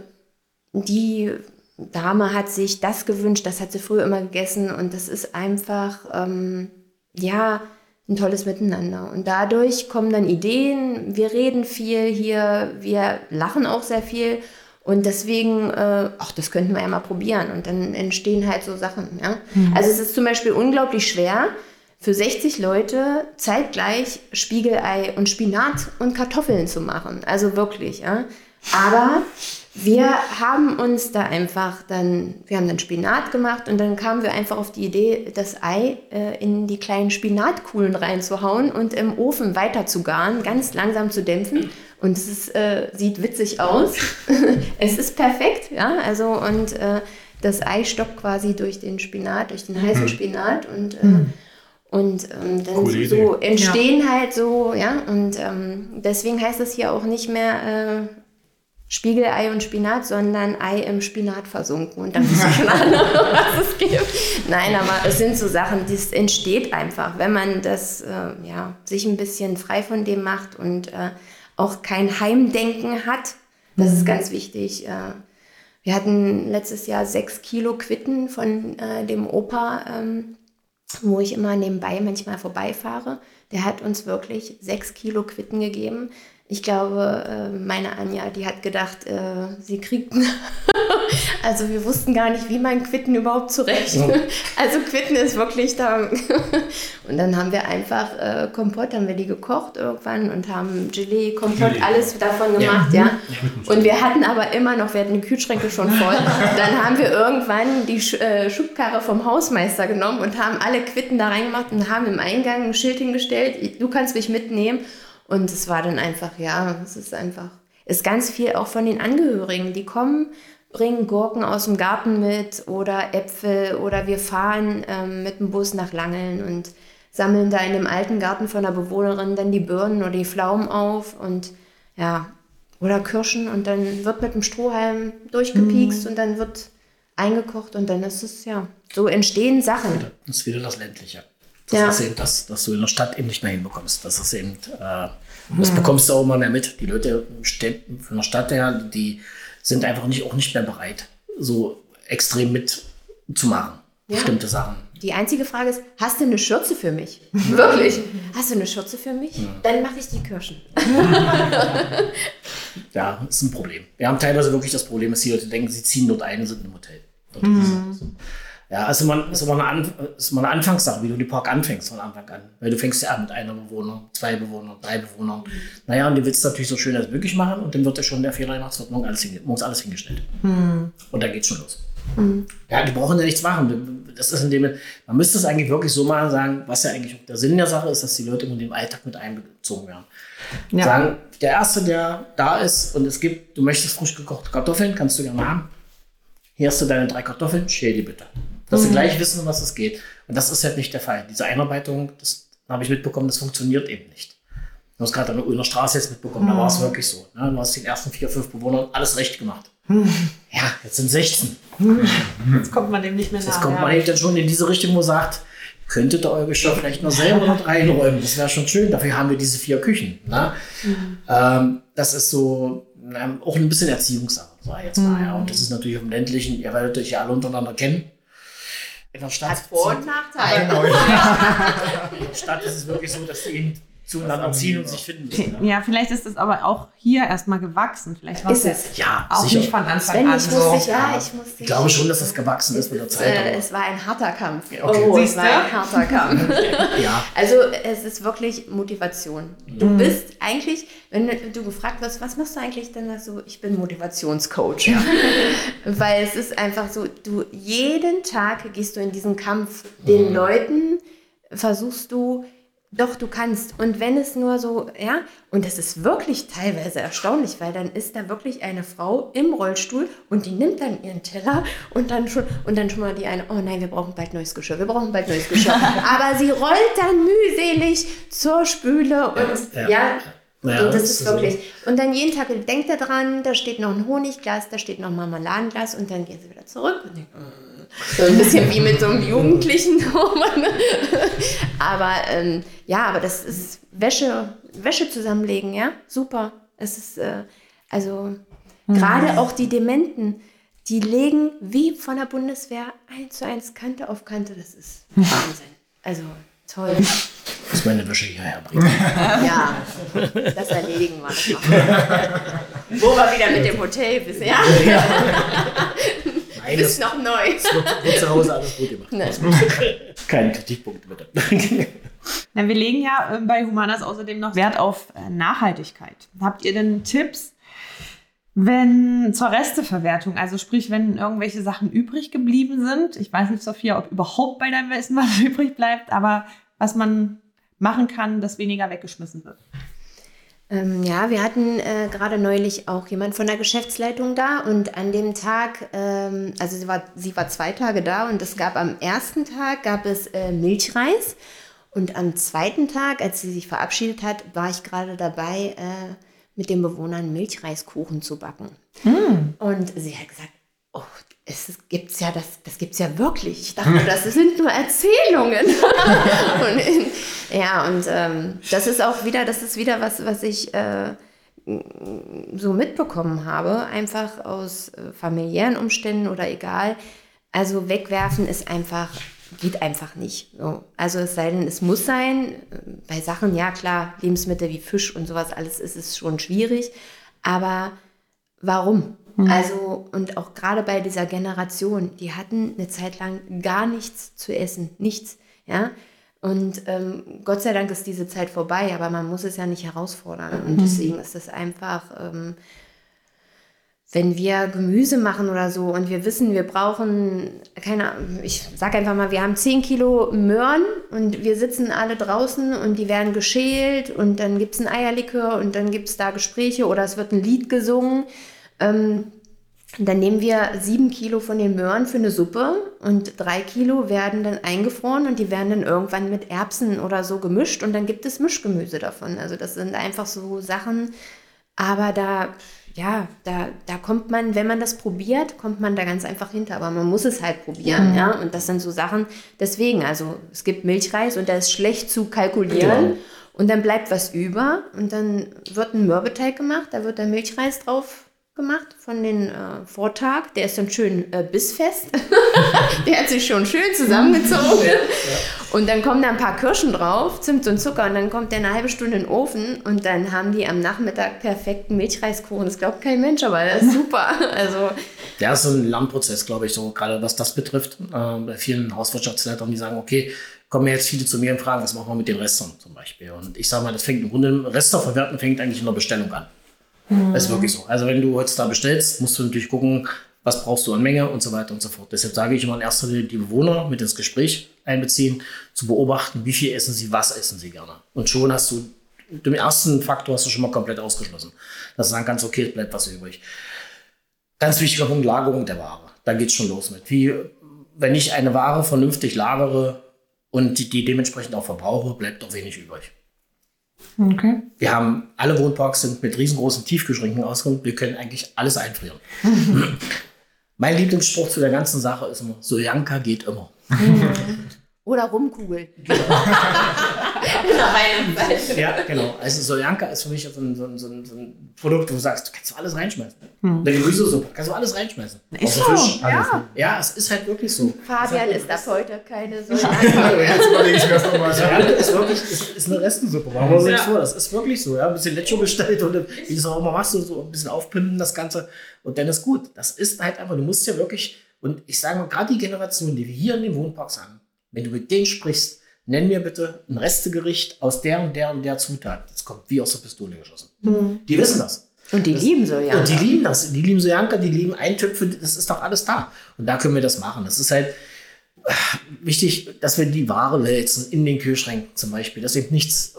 die Dame hat sich das gewünscht, das hat sie früher immer gegessen. Und das ist einfach, ähm, ja, ein tolles Miteinander. Und dadurch kommen dann Ideen, wir reden viel hier, wir lachen auch sehr viel. Und deswegen, äh, ach, das könnten wir ja mal probieren. Und dann entstehen halt so Sachen. Ja? Also es ist zum Beispiel unglaublich schwer, für 60 Leute zeitgleich Spiegelei und Spinat und Kartoffeln zu machen. Also wirklich, ja. Aber wir haben uns da einfach dann, wir haben dann Spinat gemacht und dann kamen wir einfach auf die Idee, das Ei äh, in die kleinen Spinatkuhlen reinzuhauen und im Ofen weiter zu garen, ganz langsam zu dämpfen Und es ist, äh, sieht witzig aus. es ist perfekt, ja. Also und äh, das Ei stoppt quasi durch den Spinat, durch den heißen Spinat und äh, und ähm, dann Coole so entstehen halt so, ja, und ähm, deswegen heißt es hier auch nicht mehr äh, Spiegelei und Spinat, sondern Ei im Spinat versunken. Und dann wisst ihr schon alle, was es gibt. Nein, aber es sind so Sachen, das entsteht einfach, wenn man das, äh, ja, sich ein bisschen frei von dem macht und äh, auch kein Heimdenken hat. Das ist ganz wichtig. Äh, wir hatten letztes Jahr sechs Kilo Quitten von äh, dem Opa, ähm, wo ich immer nebenbei manchmal vorbeifahre. Der hat uns wirklich sechs Kilo Quitten gegeben. Ich glaube, äh, meine Anja, die hat gedacht, äh, sie kriegt. also wir wussten gar nicht, wie man Quitten überhaupt zurechnet. Also Quitten ist wirklich da. und dann haben wir einfach äh, Kompott, haben wir die gekocht irgendwann und haben Gelee, Kompott, Gelee. alles davon gemacht, ja. Und wir hatten aber immer noch, wir hatten die Kühlschränke schon voll. Dann haben wir irgendwann die Sch Schubkarre vom Hausmeister genommen und haben alle Quitten da reingemacht und haben im Eingang ein Schild hingestellt, du kannst mich mitnehmen. Und es war dann einfach, ja, es ist einfach, ist ganz viel auch von den Angehörigen, die kommen, bringen Gurken aus dem Garten mit oder Äpfel oder wir fahren ähm, mit dem Bus nach Langeln und sammeln da in dem alten Garten von der Bewohnerin dann die Birnen oder die Pflaumen auf und ja, oder Kirschen und dann wird mit dem Strohhalm durchgepiekst und dann wird eingekocht und dann ist es, ja, so entstehen Sachen. Das ist wieder das Ländliche. Das Ja. ist eben das, was du in der Stadt eben nicht mehr hinbekommst. Das ist eben, äh, das bekommst du auch immer mehr mit. Die Leute von der Stadt her, die sind einfach nicht, auch nicht mehr bereit, so extrem mitzumachen. Bestimmte Sachen. Die einzige Frage ist, hast du eine Schürze für mich? Wirklich? Hast du eine Schürze für mich? Dann mache ich die Kirschen. Ja, ist ein Problem. Wir haben teilweise wirklich das Problem, dass die Leute denken, sie ziehen dort ein und sind im Hotel. Dort ist es so. Ja, also man, ist, immer eine ist immer eine Anfangssache, wie du die Park anfängst von Anfang an. Weil du fängst ja an mit einer Bewohner, zwei Bewohnern, drei Bewohnern. Naja, und du willst es natürlich so schön als möglich machen und dann wird ja schon der morgen alles, morgens alles hingestellt. Und dann geht's schon los. Ja, die brauchen ja nichts machen. Das ist in dem, man müsste es eigentlich wirklich so machen, sagen, was ja eigentlich auch der Sinn der Sache ist, dass die Leute in den Alltag mit einbezogen werden. Ja. Sagen, der Erste, der da ist und es gibt, du möchtest frisch gekochte Kartoffeln, kannst du gerne haben. Hier hast du deine drei Kartoffeln, schäl die bitte. Dass sie gleich wissen, um was es geht. Und das ist halt nicht der Fall. Diese Einarbeitung, das habe ich mitbekommen, das funktioniert eben nicht. Du hast gerade an der Ulmer Straße jetzt mitbekommen, da war es wirklich so. Ne? Du hast den ersten vier, fünf Bewohnern alles recht gemacht. Ja, jetzt sind 16. Jetzt kommt man dem nicht mehr Jetzt nach. kommt ja. man eben dann schon in diese Richtung, wo man sagt, könntet ihr euer Geschirr vielleicht noch selber noch reinräumen. Das wäre schon schön. Dafür haben wir diese vier Küchen. Ne? Ähm, das ist so ähm, auch ein bisschen Erziehungssache, sag ich jetzt mal. Ja. Und das ist natürlich im ländlichen, ihr werdet euch ja alle untereinander kennen. In der Stadt, Nachteile. in der Stadt ist es wirklich so, dass die eben zueinander ziehen und sich finden müssen. Ja, Ja, vielleicht ist das aber auch hier erstmal gewachsen. Vielleicht war Ist es es. ja auch sicher. nicht von Anfang Sven, an ich so. musste, ja, ich. Ich glaube schon, dass das gewachsen ist mit der Zeit. Äh, es war ein harter Kampf. okay. Oh, es Siehst war du? ein harter Kampf. ja. Also es ist wirklich Motivation. Du bist eigentlich, wenn du gefragt wirst, was machst du eigentlich, dann sagst du, ich bin Motivationscoach. Weil es ist einfach so, du jeden Tag gehst du in diesen Kampf. Den Leuten versuchst du, doch du kannst. Und wenn es nur so, ja, und das ist wirklich teilweise erstaunlich, weil dann ist da wirklich eine Frau im Rollstuhl und die nimmt dann ihren Teller und dann schon, und dann schon mal die eine, oh nein, wir brauchen bald neues Geschirr, wir brauchen bald neues Geschirr. Aber sie rollt dann mühselig zur Spüle und Ja. ja. Ja, und das das ist wirklich. Und dann jeden Tag denkt er dran, da steht noch ein Honigglas, da steht noch ein Marmeladenglas und dann gehen sie wieder zurück und denken, äh, so ein bisschen wie mit so einem Jugendlichen. aber ähm, ja, aber das ist Wäsche, Wäsche zusammenlegen, ja, super. Es ist äh, also gerade auch die Dementen, die legen wie von der Bundeswehr eins zu eins Kante auf Kante. Das ist Wahnsinn. Also toll. Ich muss meine Wäsche hierher bringen. Ja, das erledigen wir. Das. Wo wir wieder mit dem Hotel wissen, ja? Nein, Ist das noch neu. wird, wird zu Hause alles gut gemacht. Ne. Keine Kritikpunkte bitte. Na, wir legen ja äh, bei Humanas außerdem noch Wert auf äh, Nachhaltigkeit. Habt ihr denn Tipps, wenn zur Resteverwertung, also sprich, wenn irgendwelche Sachen übrig geblieben sind? Ich weiß nicht, Sophia, ob überhaupt bei deinem Essen was übrig bleibt, aber was man machen kann, dass weniger weggeschmissen wird. Ähm, ja, wir hatten äh, gerade neulich auch jemand von der Geschäftsleitung da und an dem Tag, ähm, also sie war, sie war zwei Tage da und es gab am ersten Tag gab es äh, Milchreis und am zweiten Tag, als sie sich verabschiedet hat, war ich gerade dabei, äh, mit den Bewohnern Milchreiskuchen zu backen. Und sie hat gesagt, oh, es gibt's ja, das, das gibt's ja wirklich. Ich dachte, das sind nur Erzählungen. und, in- ja, und ähm, das ist auch wieder, das ist wieder was, was ich äh, so mitbekommen habe, einfach aus äh, familiären Umständen oder egal. Also wegwerfen ist einfach, geht einfach nicht. So. Also es sei denn, es muss sein. Bei Sachen, ja klar, Lebensmittel wie Fisch und sowas, alles ist es schon schwierig. Aber warum? Also, und auch gerade bei dieser Generation, die hatten eine Zeit lang gar nichts zu essen, nichts, ja. Und ähm, Gott sei Dank ist diese Zeit vorbei, aber man muss es ja nicht herausfordern. Und deswegen ist es einfach, ähm, wenn wir Gemüse machen oder so und wir wissen, wir brauchen, keine Ahnung, ich sag einfach mal, wir haben 10 Kilo Möhren und wir sitzen alle draußen und die werden geschält und dann gibt es ein Eierlikör und dann gibt es da Gespräche oder es wird ein Lied gesungen. Ähm, dann nehmen wir sieben Kilo von den Möhren für eine Suppe und drei Kilo werden dann eingefroren und die werden dann irgendwann mit Erbsen oder so gemischt und dann gibt es Mischgemüse davon. Also das sind einfach so Sachen, aber da, ja, da, da kommt man, wenn man das probiert, kommt man da ganz einfach hinter. Aber man muss es halt probieren, ja. Und das sind so Sachen, deswegen, also es gibt Milchreis und der ist schlecht zu kalkulieren. Genau. Und dann bleibt was über und dann wird ein Mürbeteig gemacht, da wird der Milchreis drauf gemacht von den äh, Vortag. Der ist dann schön äh, bissfest. der hat sich schon schön zusammengezogen. Und dann kommen da ein paar Kirschen drauf, Zimt und Zucker und dann kommt der eine halbe Stunde in den Ofen und dann haben die am Nachmittag perfekten Milchreiskuchen. Das glaubt kein Mensch, aber das ist super. Also Ja, ist so ein Lernprozess, glaube ich, so gerade was das betrifft. Äh, bei vielen Hauswirtschaftsleitern, die sagen, okay, kommen jetzt viele zu mir und fragen, was machen wir mit den Restern zum Beispiel. Und ich sage mal, das fängt im Grunde, Rester verwerten fängt eigentlich in der Bestellung an. Das ist wirklich so. Also wenn du da bestellst, musst du natürlich gucken, was brauchst du an Menge und so weiter und so fort. Deshalb sage ich immer in erster Linie die Bewohner mit ins Gespräch einbeziehen, zu beobachten, wie viel essen sie, was essen sie gerne. Und schon hast du, den ersten Faktor hast du schon mal komplett ausgeschlossen. Dass du sagen kannst, okay, es bleibt was übrig. Ganz wichtiger Punkt, Lagerung der Ware. Da geht's schon los mit. Wie, wenn ich eine Ware vernünftig lagere und die, die dementsprechend auch verbrauche, bleibt doch wenig übrig. Okay. Wir haben, alle Wohnparks sind mit riesengroßen Tiefkühlschränken ausgerüstet. Wir können eigentlich alles einfrieren. mein Lieblingsspruch zu der ganzen Sache ist immer, Sojanka geht immer. Oder Rumkugel. Ja, genau. Also Soljanka ist für mich so ein, so, ein, so, ein, Produkt, wo du sagst, du kannst du alles reinschmeißen. Eine Gemüsesuppe, kannst du alles reinschmeißen. Ist so, Fisch. ja. Ja, es ist halt wirklich so. Fabian ist ab heute keine so. Jetzt überlege ich mir das nochmal. Soljanka ist wirklich ist, ist eine Restensuppe. Machen wir uns nicht vor. Das ist wirklich so. Ja, ein bisschen Lecho bestellt und wie du es auch immer machst, so, so ein bisschen aufpimpen das Ganze und dann ist gut. Das ist halt einfach, du musst ja wirklich, und ich sage mal, gerade die Generation, die wir hier in den Wohnparks haben, wenn du mit denen sprichst, nenn mir bitte ein Restegericht aus der und der und der Zutat. Das kommt wie aus der Pistole geschossen. Die wissen das. Und die lieben so, ja. Und die lieben das. Die lieben Sojanka, die lieben Eintöpfe, das ist doch alles da. Und da können wir das machen. Das ist halt äh, wichtig, dass wir die Ware wälzen in den Kühlschränken zum Beispiel. Dass eben nichts,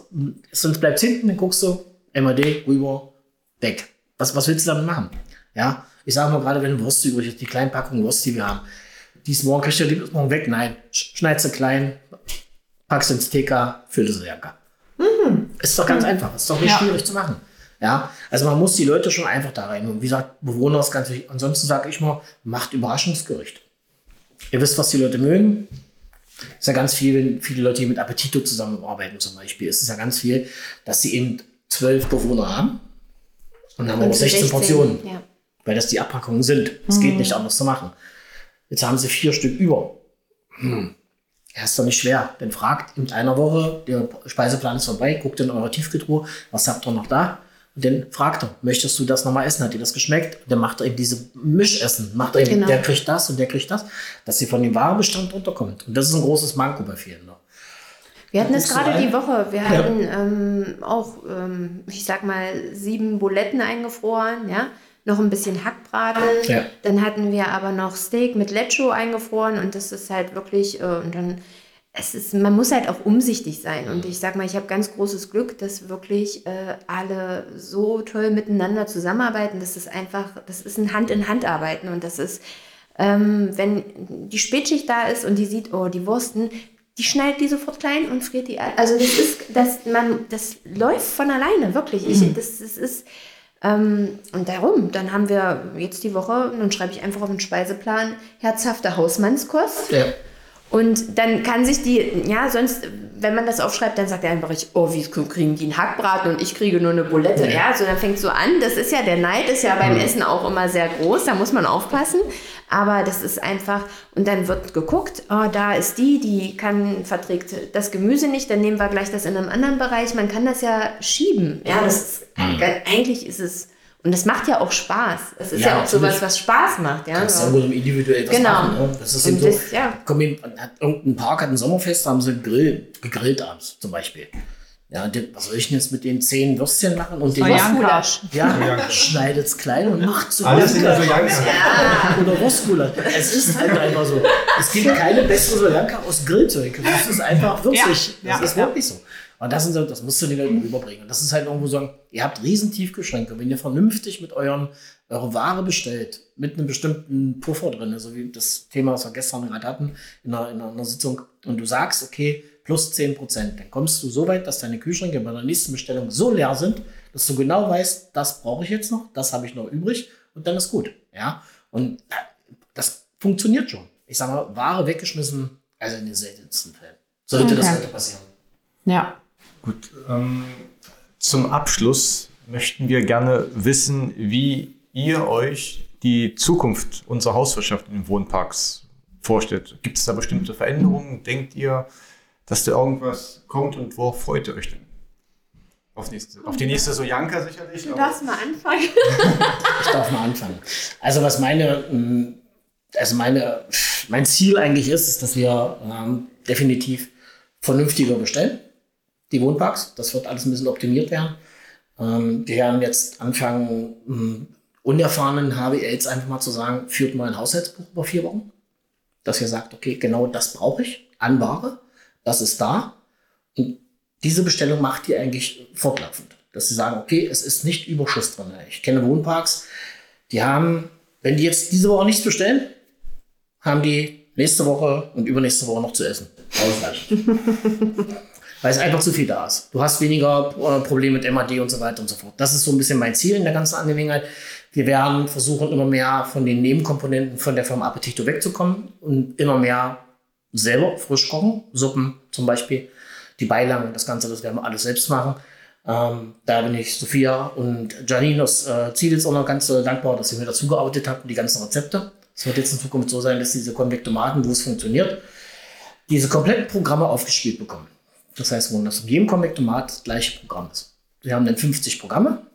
sonst bleibt hinten, dann guckst du, MAD, rüber, weg. Was, was willst du damit machen? Ja, ich sage mal gerade, wenn Wurst übrig ist, die kleinen Packungen Wurst, die wir haben, die ist morgen, kriegst du die ist morgen weg? Nein. Sch- Schneid sie klein, packst ins TK, fülle sie Jacke. Ist doch ganz einfach. Ist doch nicht Ja. schwierig zu machen. Ja, also man muss die Leute schon einfach da rein. Und wie gesagt, Bewohner ist ganz wichtig. Ansonsten sage ich mal, macht Überraschungsgericht. Ihr wisst, was die Leute mögen. ist ja ganz viel, viele Leute, die mit Appetito zusammenarbeiten zum Beispiel, ist es ja ganz viel, dass sie eben zwölf Bewohner haben und dann haben wir Und auch 16 Portionen, Ja. weil das die Abpackungen sind. Es geht nicht anders zu machen. Jetzt haben sie vier Stück über. Hm. Ja, ist doch nicht schwer. Dann fragt in einer Woche, der Speiseplan ist vorbei, guckt in eure Tiefkühltruhe, was habt ihr noch da? Und dann fragt er, möchtest du das nochmal essen? Hat dir das geschmeckt? Und dann macht er eben diese Mischessen. Macht er eben, Genau. der kriegt das und der kriegt das, dass sie von dem Warenbestand runterkommt. Und das ist ein großes Manko bei vielen. Ne? Wir hatten es gerade die Woche. Wir hatten ähm, auch, ähm, ich sag mal, sieben Buletten eingefroren, ja. Noch ein bisschen Hackbraten. Ja. Dann hatten wir aber noch Steak mit Lecho eingefroren und das ist halt wirklich, äh, und dann es ist, man muss halt auch umsichtig sein. Und ich sag mal, ich habe ganz großes Glück, dass wirklich äh, alle so toll miteinander zusammenarbeiten. Das ist einfach, das ist ein Hand-in-Hand-Arbeiten. Und das ist, ähm, wenn die Spätschicht da ist und die sieht, oh, die Wursten, die schneidet die sofort klein und friert die. Also das ist, das, man, das läuft von alleine, wirklich. Ich, das, das ist, ähm, und darum, dann haben wir jetzt die Woche, dann schreibe ich einfach auf den Speiseplan, herzhafte Hausmannskost. Ja. Und dann kann sich die, ja, sonst, wenn man das aufschreibt, dann sagt er einfach, ich, oh, wie kriegen die einen Hackbraten und ich kriege nur eine Bulette. Ja, so dann fängt so an. Das ist ja, der Neid ist ja beim Essen auch immer sehr groß, da muss man aufpassen. Aber das ist einfach, und dann wird geguckt, oh, da ist die, die kann, verträgt das Gemüse nicht, dann nehmen wir gleich das in einem anderen Bereich. Man kann das ja schieben. Ja, das ist, eigentlich ist es, und das macht ja auch Spaß. Es ist ja, Ja, auch sowas, natürlich. was Spaß macht. Ja, Kannst so. ja wohl individuell was Genau. machen. Ne? Das ist eben so, das- ja. komm, hat irgendein Park hat ein Sommerfest, da haben sie Grill, gegrillt abends zum Beispiel. Ja, die, was soll ich denn jetzt mit den zehn Würstchen machen und den Soljanka. Ja, schneidet's klein und macht so. Alles in der Soljanka. Oder Wurstgulasch. Es ist halt einfach so. Es gibt keine bessere Soljanka aus Grillzeug. Das ist einfach würzig. Ja, Das ist ja. wirklich so. Und das, sind so, das musst du den Leuten rüberbringen. Und das ist halt irgendwo so, ihr habt riesen Tiefkühlschränke. Wenn ihr vernünftig mit euren, eure Ware bestellt, mit einem bestimmten Puffer drin, so wie das Thema, was wir gestern gerade hatten, in einer, in einer Sitzung, und du sagst, okay, plus 10 Prozent, dann kommst du so weit, dass deine Kühlschränke bei der nächsten Bestellung so leer sind, dass du genau weißt, das brauche ich jetzt noch, das habe ich noch übrig und dann ist gut. Ja, und das funktioniert schon. Ich sage mal, Ware weggeschmissen, also in den seltensten Fällen. Sollte das Okay. heute passieren. Ja. Gut, ähm, zum Abschluss möchten wir gerne wissen, wie ihr euch die Zukunft unserer Hauswirtschaft in den Wohnparks vorstellt. Gibt es da bestimmte Veränderungen? Denkt ihr, dass da irgendwas kommt und worauf freut ihr euch denn? Auf, nächste, auf die nächste Sojanka sicherlich. Du darfst mal anfangen. Ich darf mal anfangen. Also was meine, mh, also meine, mein Ziel eigentlich ist, ist, dass wir ähm, definitiv vernünftiger bestellen, die Wohnparks. Das wird alles ein bisschen optimiert werden. Ähm, wir werden jetzt anfangen, mh, unerfahrenen HWLs einfach mal zu sagen, führt mal ein Haushaltsbuch über vier Wochen. Dass ihr sagt, okay, genau das brauche ich an Ware, das ist da. Und diese Bestellung macht ihr eigentlich fortlaufend. Dass sie sagen, okay, es ist nicht Überschuss drin. Ich kenne Wohnparks, die haben, wenn die jetzt diese Woche nichts bestellen, haben die nächste Woche und übernächste Woche noch zu essen. Ausreichend. Weil es einfach zu viel da ist. Du hast weniger äh, Probleme mit MAD und so weiter und so fort. Das ist so ein bisschen mein Ziel in der ganzen Angelegenheit. Wir werden versuchen, immer mehr von den Nebenkomponenten von der Firma Appetito wegzukommen und immer mehr selber frisch kochen. Suppen zum Beispiel, die Beilagen, das Ganze, das werden wir alles selbst machen. Ähm, da bin ich Sophia und Janine aus äh, Zielitz auch noch ganz äh, dankbar, dass ihr mir dazu gearbeitet habt und die ganzen Rezepte. Es wird jetzt in Zukunft so sein, dass diese Konvektomaten, wo es funktioniert, diese kompletten Programme aufgespielt bekommen. Das heißt, wo das in jedem Konvektomat das gleiche Programm ist. Wir haben dann 50 Programme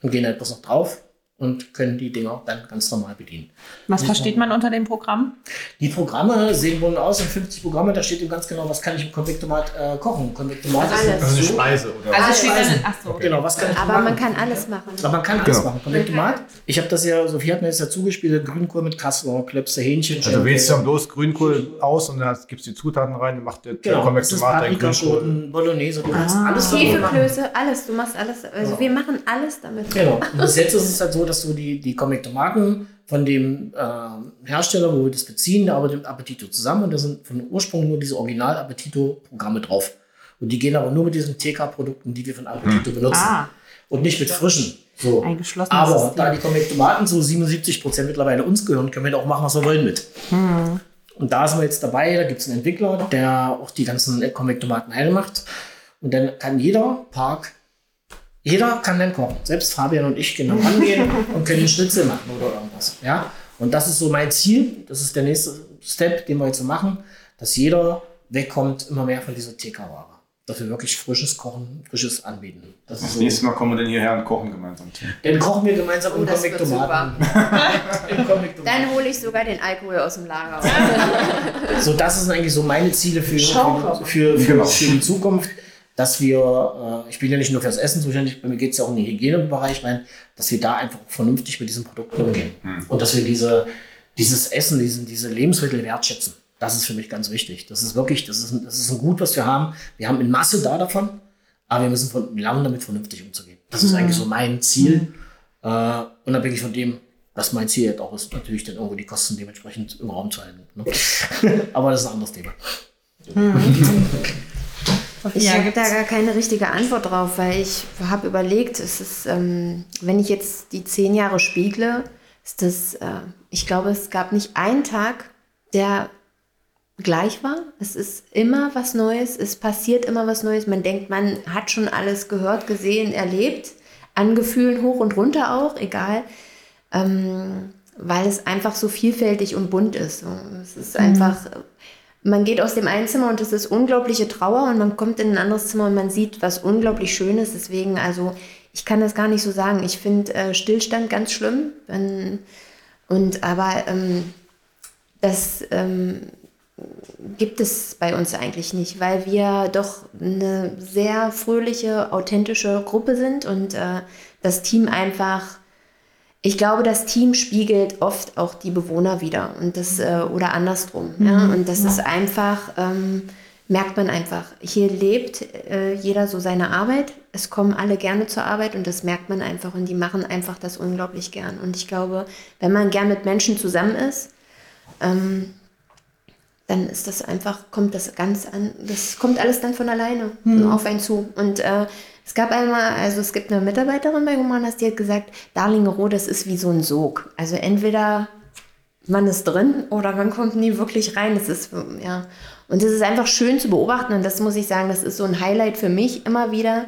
und gehen etwas noch drauf und können die Dinger dann ganz normal bedienen. Was versteht man unter dem Programm? Die Programme sehen wohl aus, sind 50 Programme, da steht eben ganz genau, was kann ich im Konvektomat äh, kochen. Konvektomat ist Alles. Also eine Speise oder Also Alles dann, ach so. Genau, was kann ich Aber machen? man kann alles machen. Aber man kann alles Genau. machen. Konvektomat. Ich habe das ja, Sophie hat mir das ja zugespielt, Grünkohl mit Kassler, Klöpse, Hähnchen. Also wählst du dann bloß Grünkohl aus und dann gibst du die Zutaten rein und macht der Genau, ist Konvektomat dein Grünkohl. Bolognese, du Ah. alles. Hefeklöße, alles. Du machst alles. Also wir machen alles damit. Genau. Und bis jetzt ist es halt so, dass du die, die Konvektomaten von dem äh, Hersteller, wo wir das beziehen, da arbeitet mit Appetito zusammen und da sind von Ursprung nur diese Original-Appetito-Programme drauf. Und die gehen aber nur mit diesen TK-Produkten, die wir von Appetito benutzen. Ah, Und nicht mit frischen. So. ein geschlossenes Aber System. da die Konvektomaten zu 77 Prozent mittlerweile uns gehören, können wir da auch machen, was wir wollen mit. Und da sind wir jetzt dabei, da gibt es einen Entwickler, der auch die ganzen Konvektomaten heil macht. Und dann kann jeder Park, jeder kann dann kochen. Selbst Fabian und ich können dann rangehen und können einen Schnitzel machen oder irgendwas. Ja? Und das ist so mein Ziel, das ist der nächste Step, den wir jetzt so machen, dass jeder wegkommt immer mehr von dieser TK-Ware. Dass wir wirklich frisches Kochen, frisches anbieten. Das ist Das so. nächste Mal kommen wir dann hierher und kochen gemeinsam. Dann kochen wir gemeinsam Oh, Konvektomaten. Im Konvektomaten. Dann hole ich sogar den Alkohol aus dem Lager. So, das sind eigentlich so meine Ziele für, für, für, für, Genau. für die Zukunft, dass wir, äh, ich bin ja nicht nur fürs Essen zuständig, bei mir geht es ja auch in den Hygienebereich rein, dass wir da einfach vernünftig mit diesen Produkten umgehen. Und dass wir diese, dieses Essen, diesen, diese Lebensmittel wertschätzen. Das ist für mich ganz wichtig. Das ist wirklich, das ist, ein, das ist ein Gut, was wir haben. Wir haben in Masse da davon, aber wir müssen von, lernen, damit vernünftig umzugehen. Das ist eigentlich so mein Ziel. Mhm. Äh, unabhängig von dem, was mein Ziel jetzt auch ist, natürlich dann irgendwo die Kosten dementsprechend im Raum zu halten. Ne? aber das ist ein anderes Thema. Mhm. Ich ja, habe da gar keine richtige Antwort drauf, weil ich habe überlegt, es ist, ähm, wenn ich jetzt die zehn Jahre spiegle, ist das, äh, ich glaube, es gab nicht einen Tag, der gleich war. Es ist immer was Neues, es passiert immer was Neues. Man denkt, man hat schon alles gehört, gesehen, erlebt, an Gefühlen hoch und runter auch, egal. Ähm, weil es einfach so vielfältig und bunt ist. Es ist mhm. einfach man geht aus dem einen Zimmer und es ist unglaubliche Trauer und man kommt in ein anderes Zimmer und man sieht was unglaublich Schönes. Deswegen, also ich kann das gar nicht so sagen. Ich finde äh, Stillstand ganz schlimm. Wenn, und aber ähm, das ähm, gibt es bei uns eigentlich nicht, weil wir doch eine sehr fröhliche, authentische Gruppe sind und äh, das Team einfach ich glaube, das Team spiegelt oft auch die Bewohner wieder und das äh, oder andersrum. Mhm. Ja? Und das ja. ist einfach, ähm, merkt man einfach. Hier lebt äh, jeder so seine Arbeit. Es kommen alle gerne zur Arbeit und das merkt man einfach und die machen einfach das unglaublich gern. Und ich glaube, wenn man gern mit Menschen zusammen ist, ähm, dann ist das einfach, kommt das ganz an, das kommt alles dann von alleine mhm. auf einen zu. Und äh, es gab einmal, also es gibt eine Mitarbeiterin bei Humanas, die hat gesagt, Darlingeroh, das ist wie so ein Sog. Also entweder man ist drin oder man kommt nie wirklich rein. Das ist, ja. Und es ist einfach schön zu beobachten und das muss ich sagen, das ist so ein Highlight für mich immer wieder.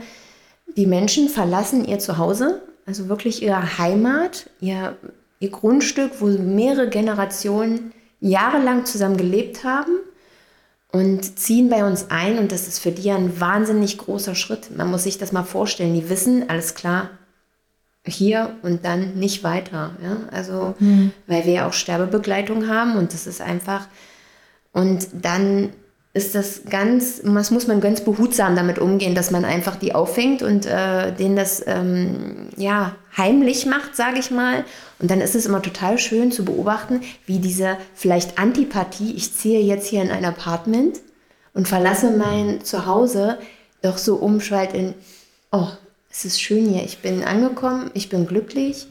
Die Menschen verlassen ihr Zuhause, also wirklich ihre Heimat, ihr, ihr Grundstück, wo mehrere Generationen jahrelang zusammen gelebt haben und ziehen bei uns ein und das ist für die ein wahnsinnig großer Schritt. Man muss sich das mal vorstellen. Die wissen, alles klar, hier und dann nicht weiter. Ja? Also, mhm. weil wir ja auch Sterbebegleitung haben und das ist einfach. Und dann ist das ganz, das muss man ganz behutsam damit umgehen, dass man einfach die auffängt und äh, denen das ähm, ja heimlich macht, sage ich mal. Und dann ist es immer total schön zu beobachten, wie diese vielleicht Antipathie, ich ziehe jetzt hier in ein Apartment und verlasse mein Zuhause, doch so umschwallt in, oh, es ist schön hier, ich bin angekommen, ich bin glücklich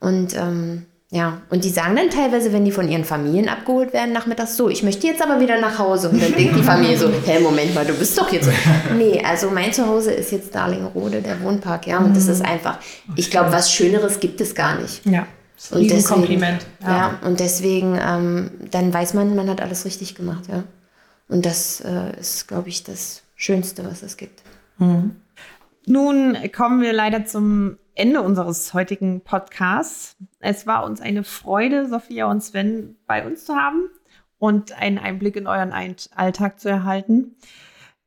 und ähm, ja, und die sagen dann teilweise, wenn die von ihren Familien abgeholt werden, nachmittags so, ich möchte jetzt aber wieder nach Hause. Und dann denkt die Familie so, hä, Moment mal, du bist doch jetzt. Nee, also mein Zuhause ist jetzt Darlingrode, der Wohnpark, ja. Und das ist einfach, ich glaube, was Schöneres gibt es gar nicht. Ja. Und deswegen, Kompliment. Ja. ja. und deswegen, ähm, dann weiß man, man hat alles richtig gemacht, ja. Und das äh, ist, glaube ich, das Schönste, was es gibt. Mhm. Nun kommen wir leider zum Ende unseres heutigen Podcasts. Es war uns eine Freude, Sophia und Sven bei uns zu haben und einen Einblick in euren Alltag zu erhalten.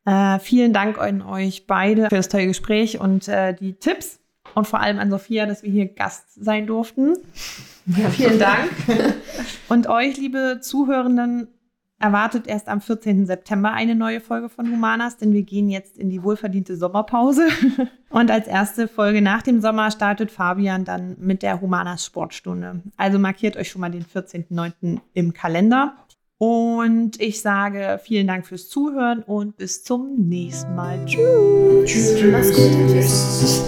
Äh, vielen Dank an euch beide für das tolle Gespräch und äh, die Tipps und vor allem an Sophia, dass wir hier Gast sein durften. Ja, vielen Dank. und euch, liebe Zuhörenden, erwartet erst am 14. September eine neue Folge von Humanas, denn wir gehen jetzt in die wohlverdiente Sommerpause. Und als erste Folge nach dem Sommer startet Fabian dann mit der Humanas Sportstunde. Also markiert euch schon mal den 14.09. im Kalender. Und ich sage vielen Dank fürs Zuhören und bis zum nächsten Mal. Tschüss. Tschüss. Tschüss. Tschüss.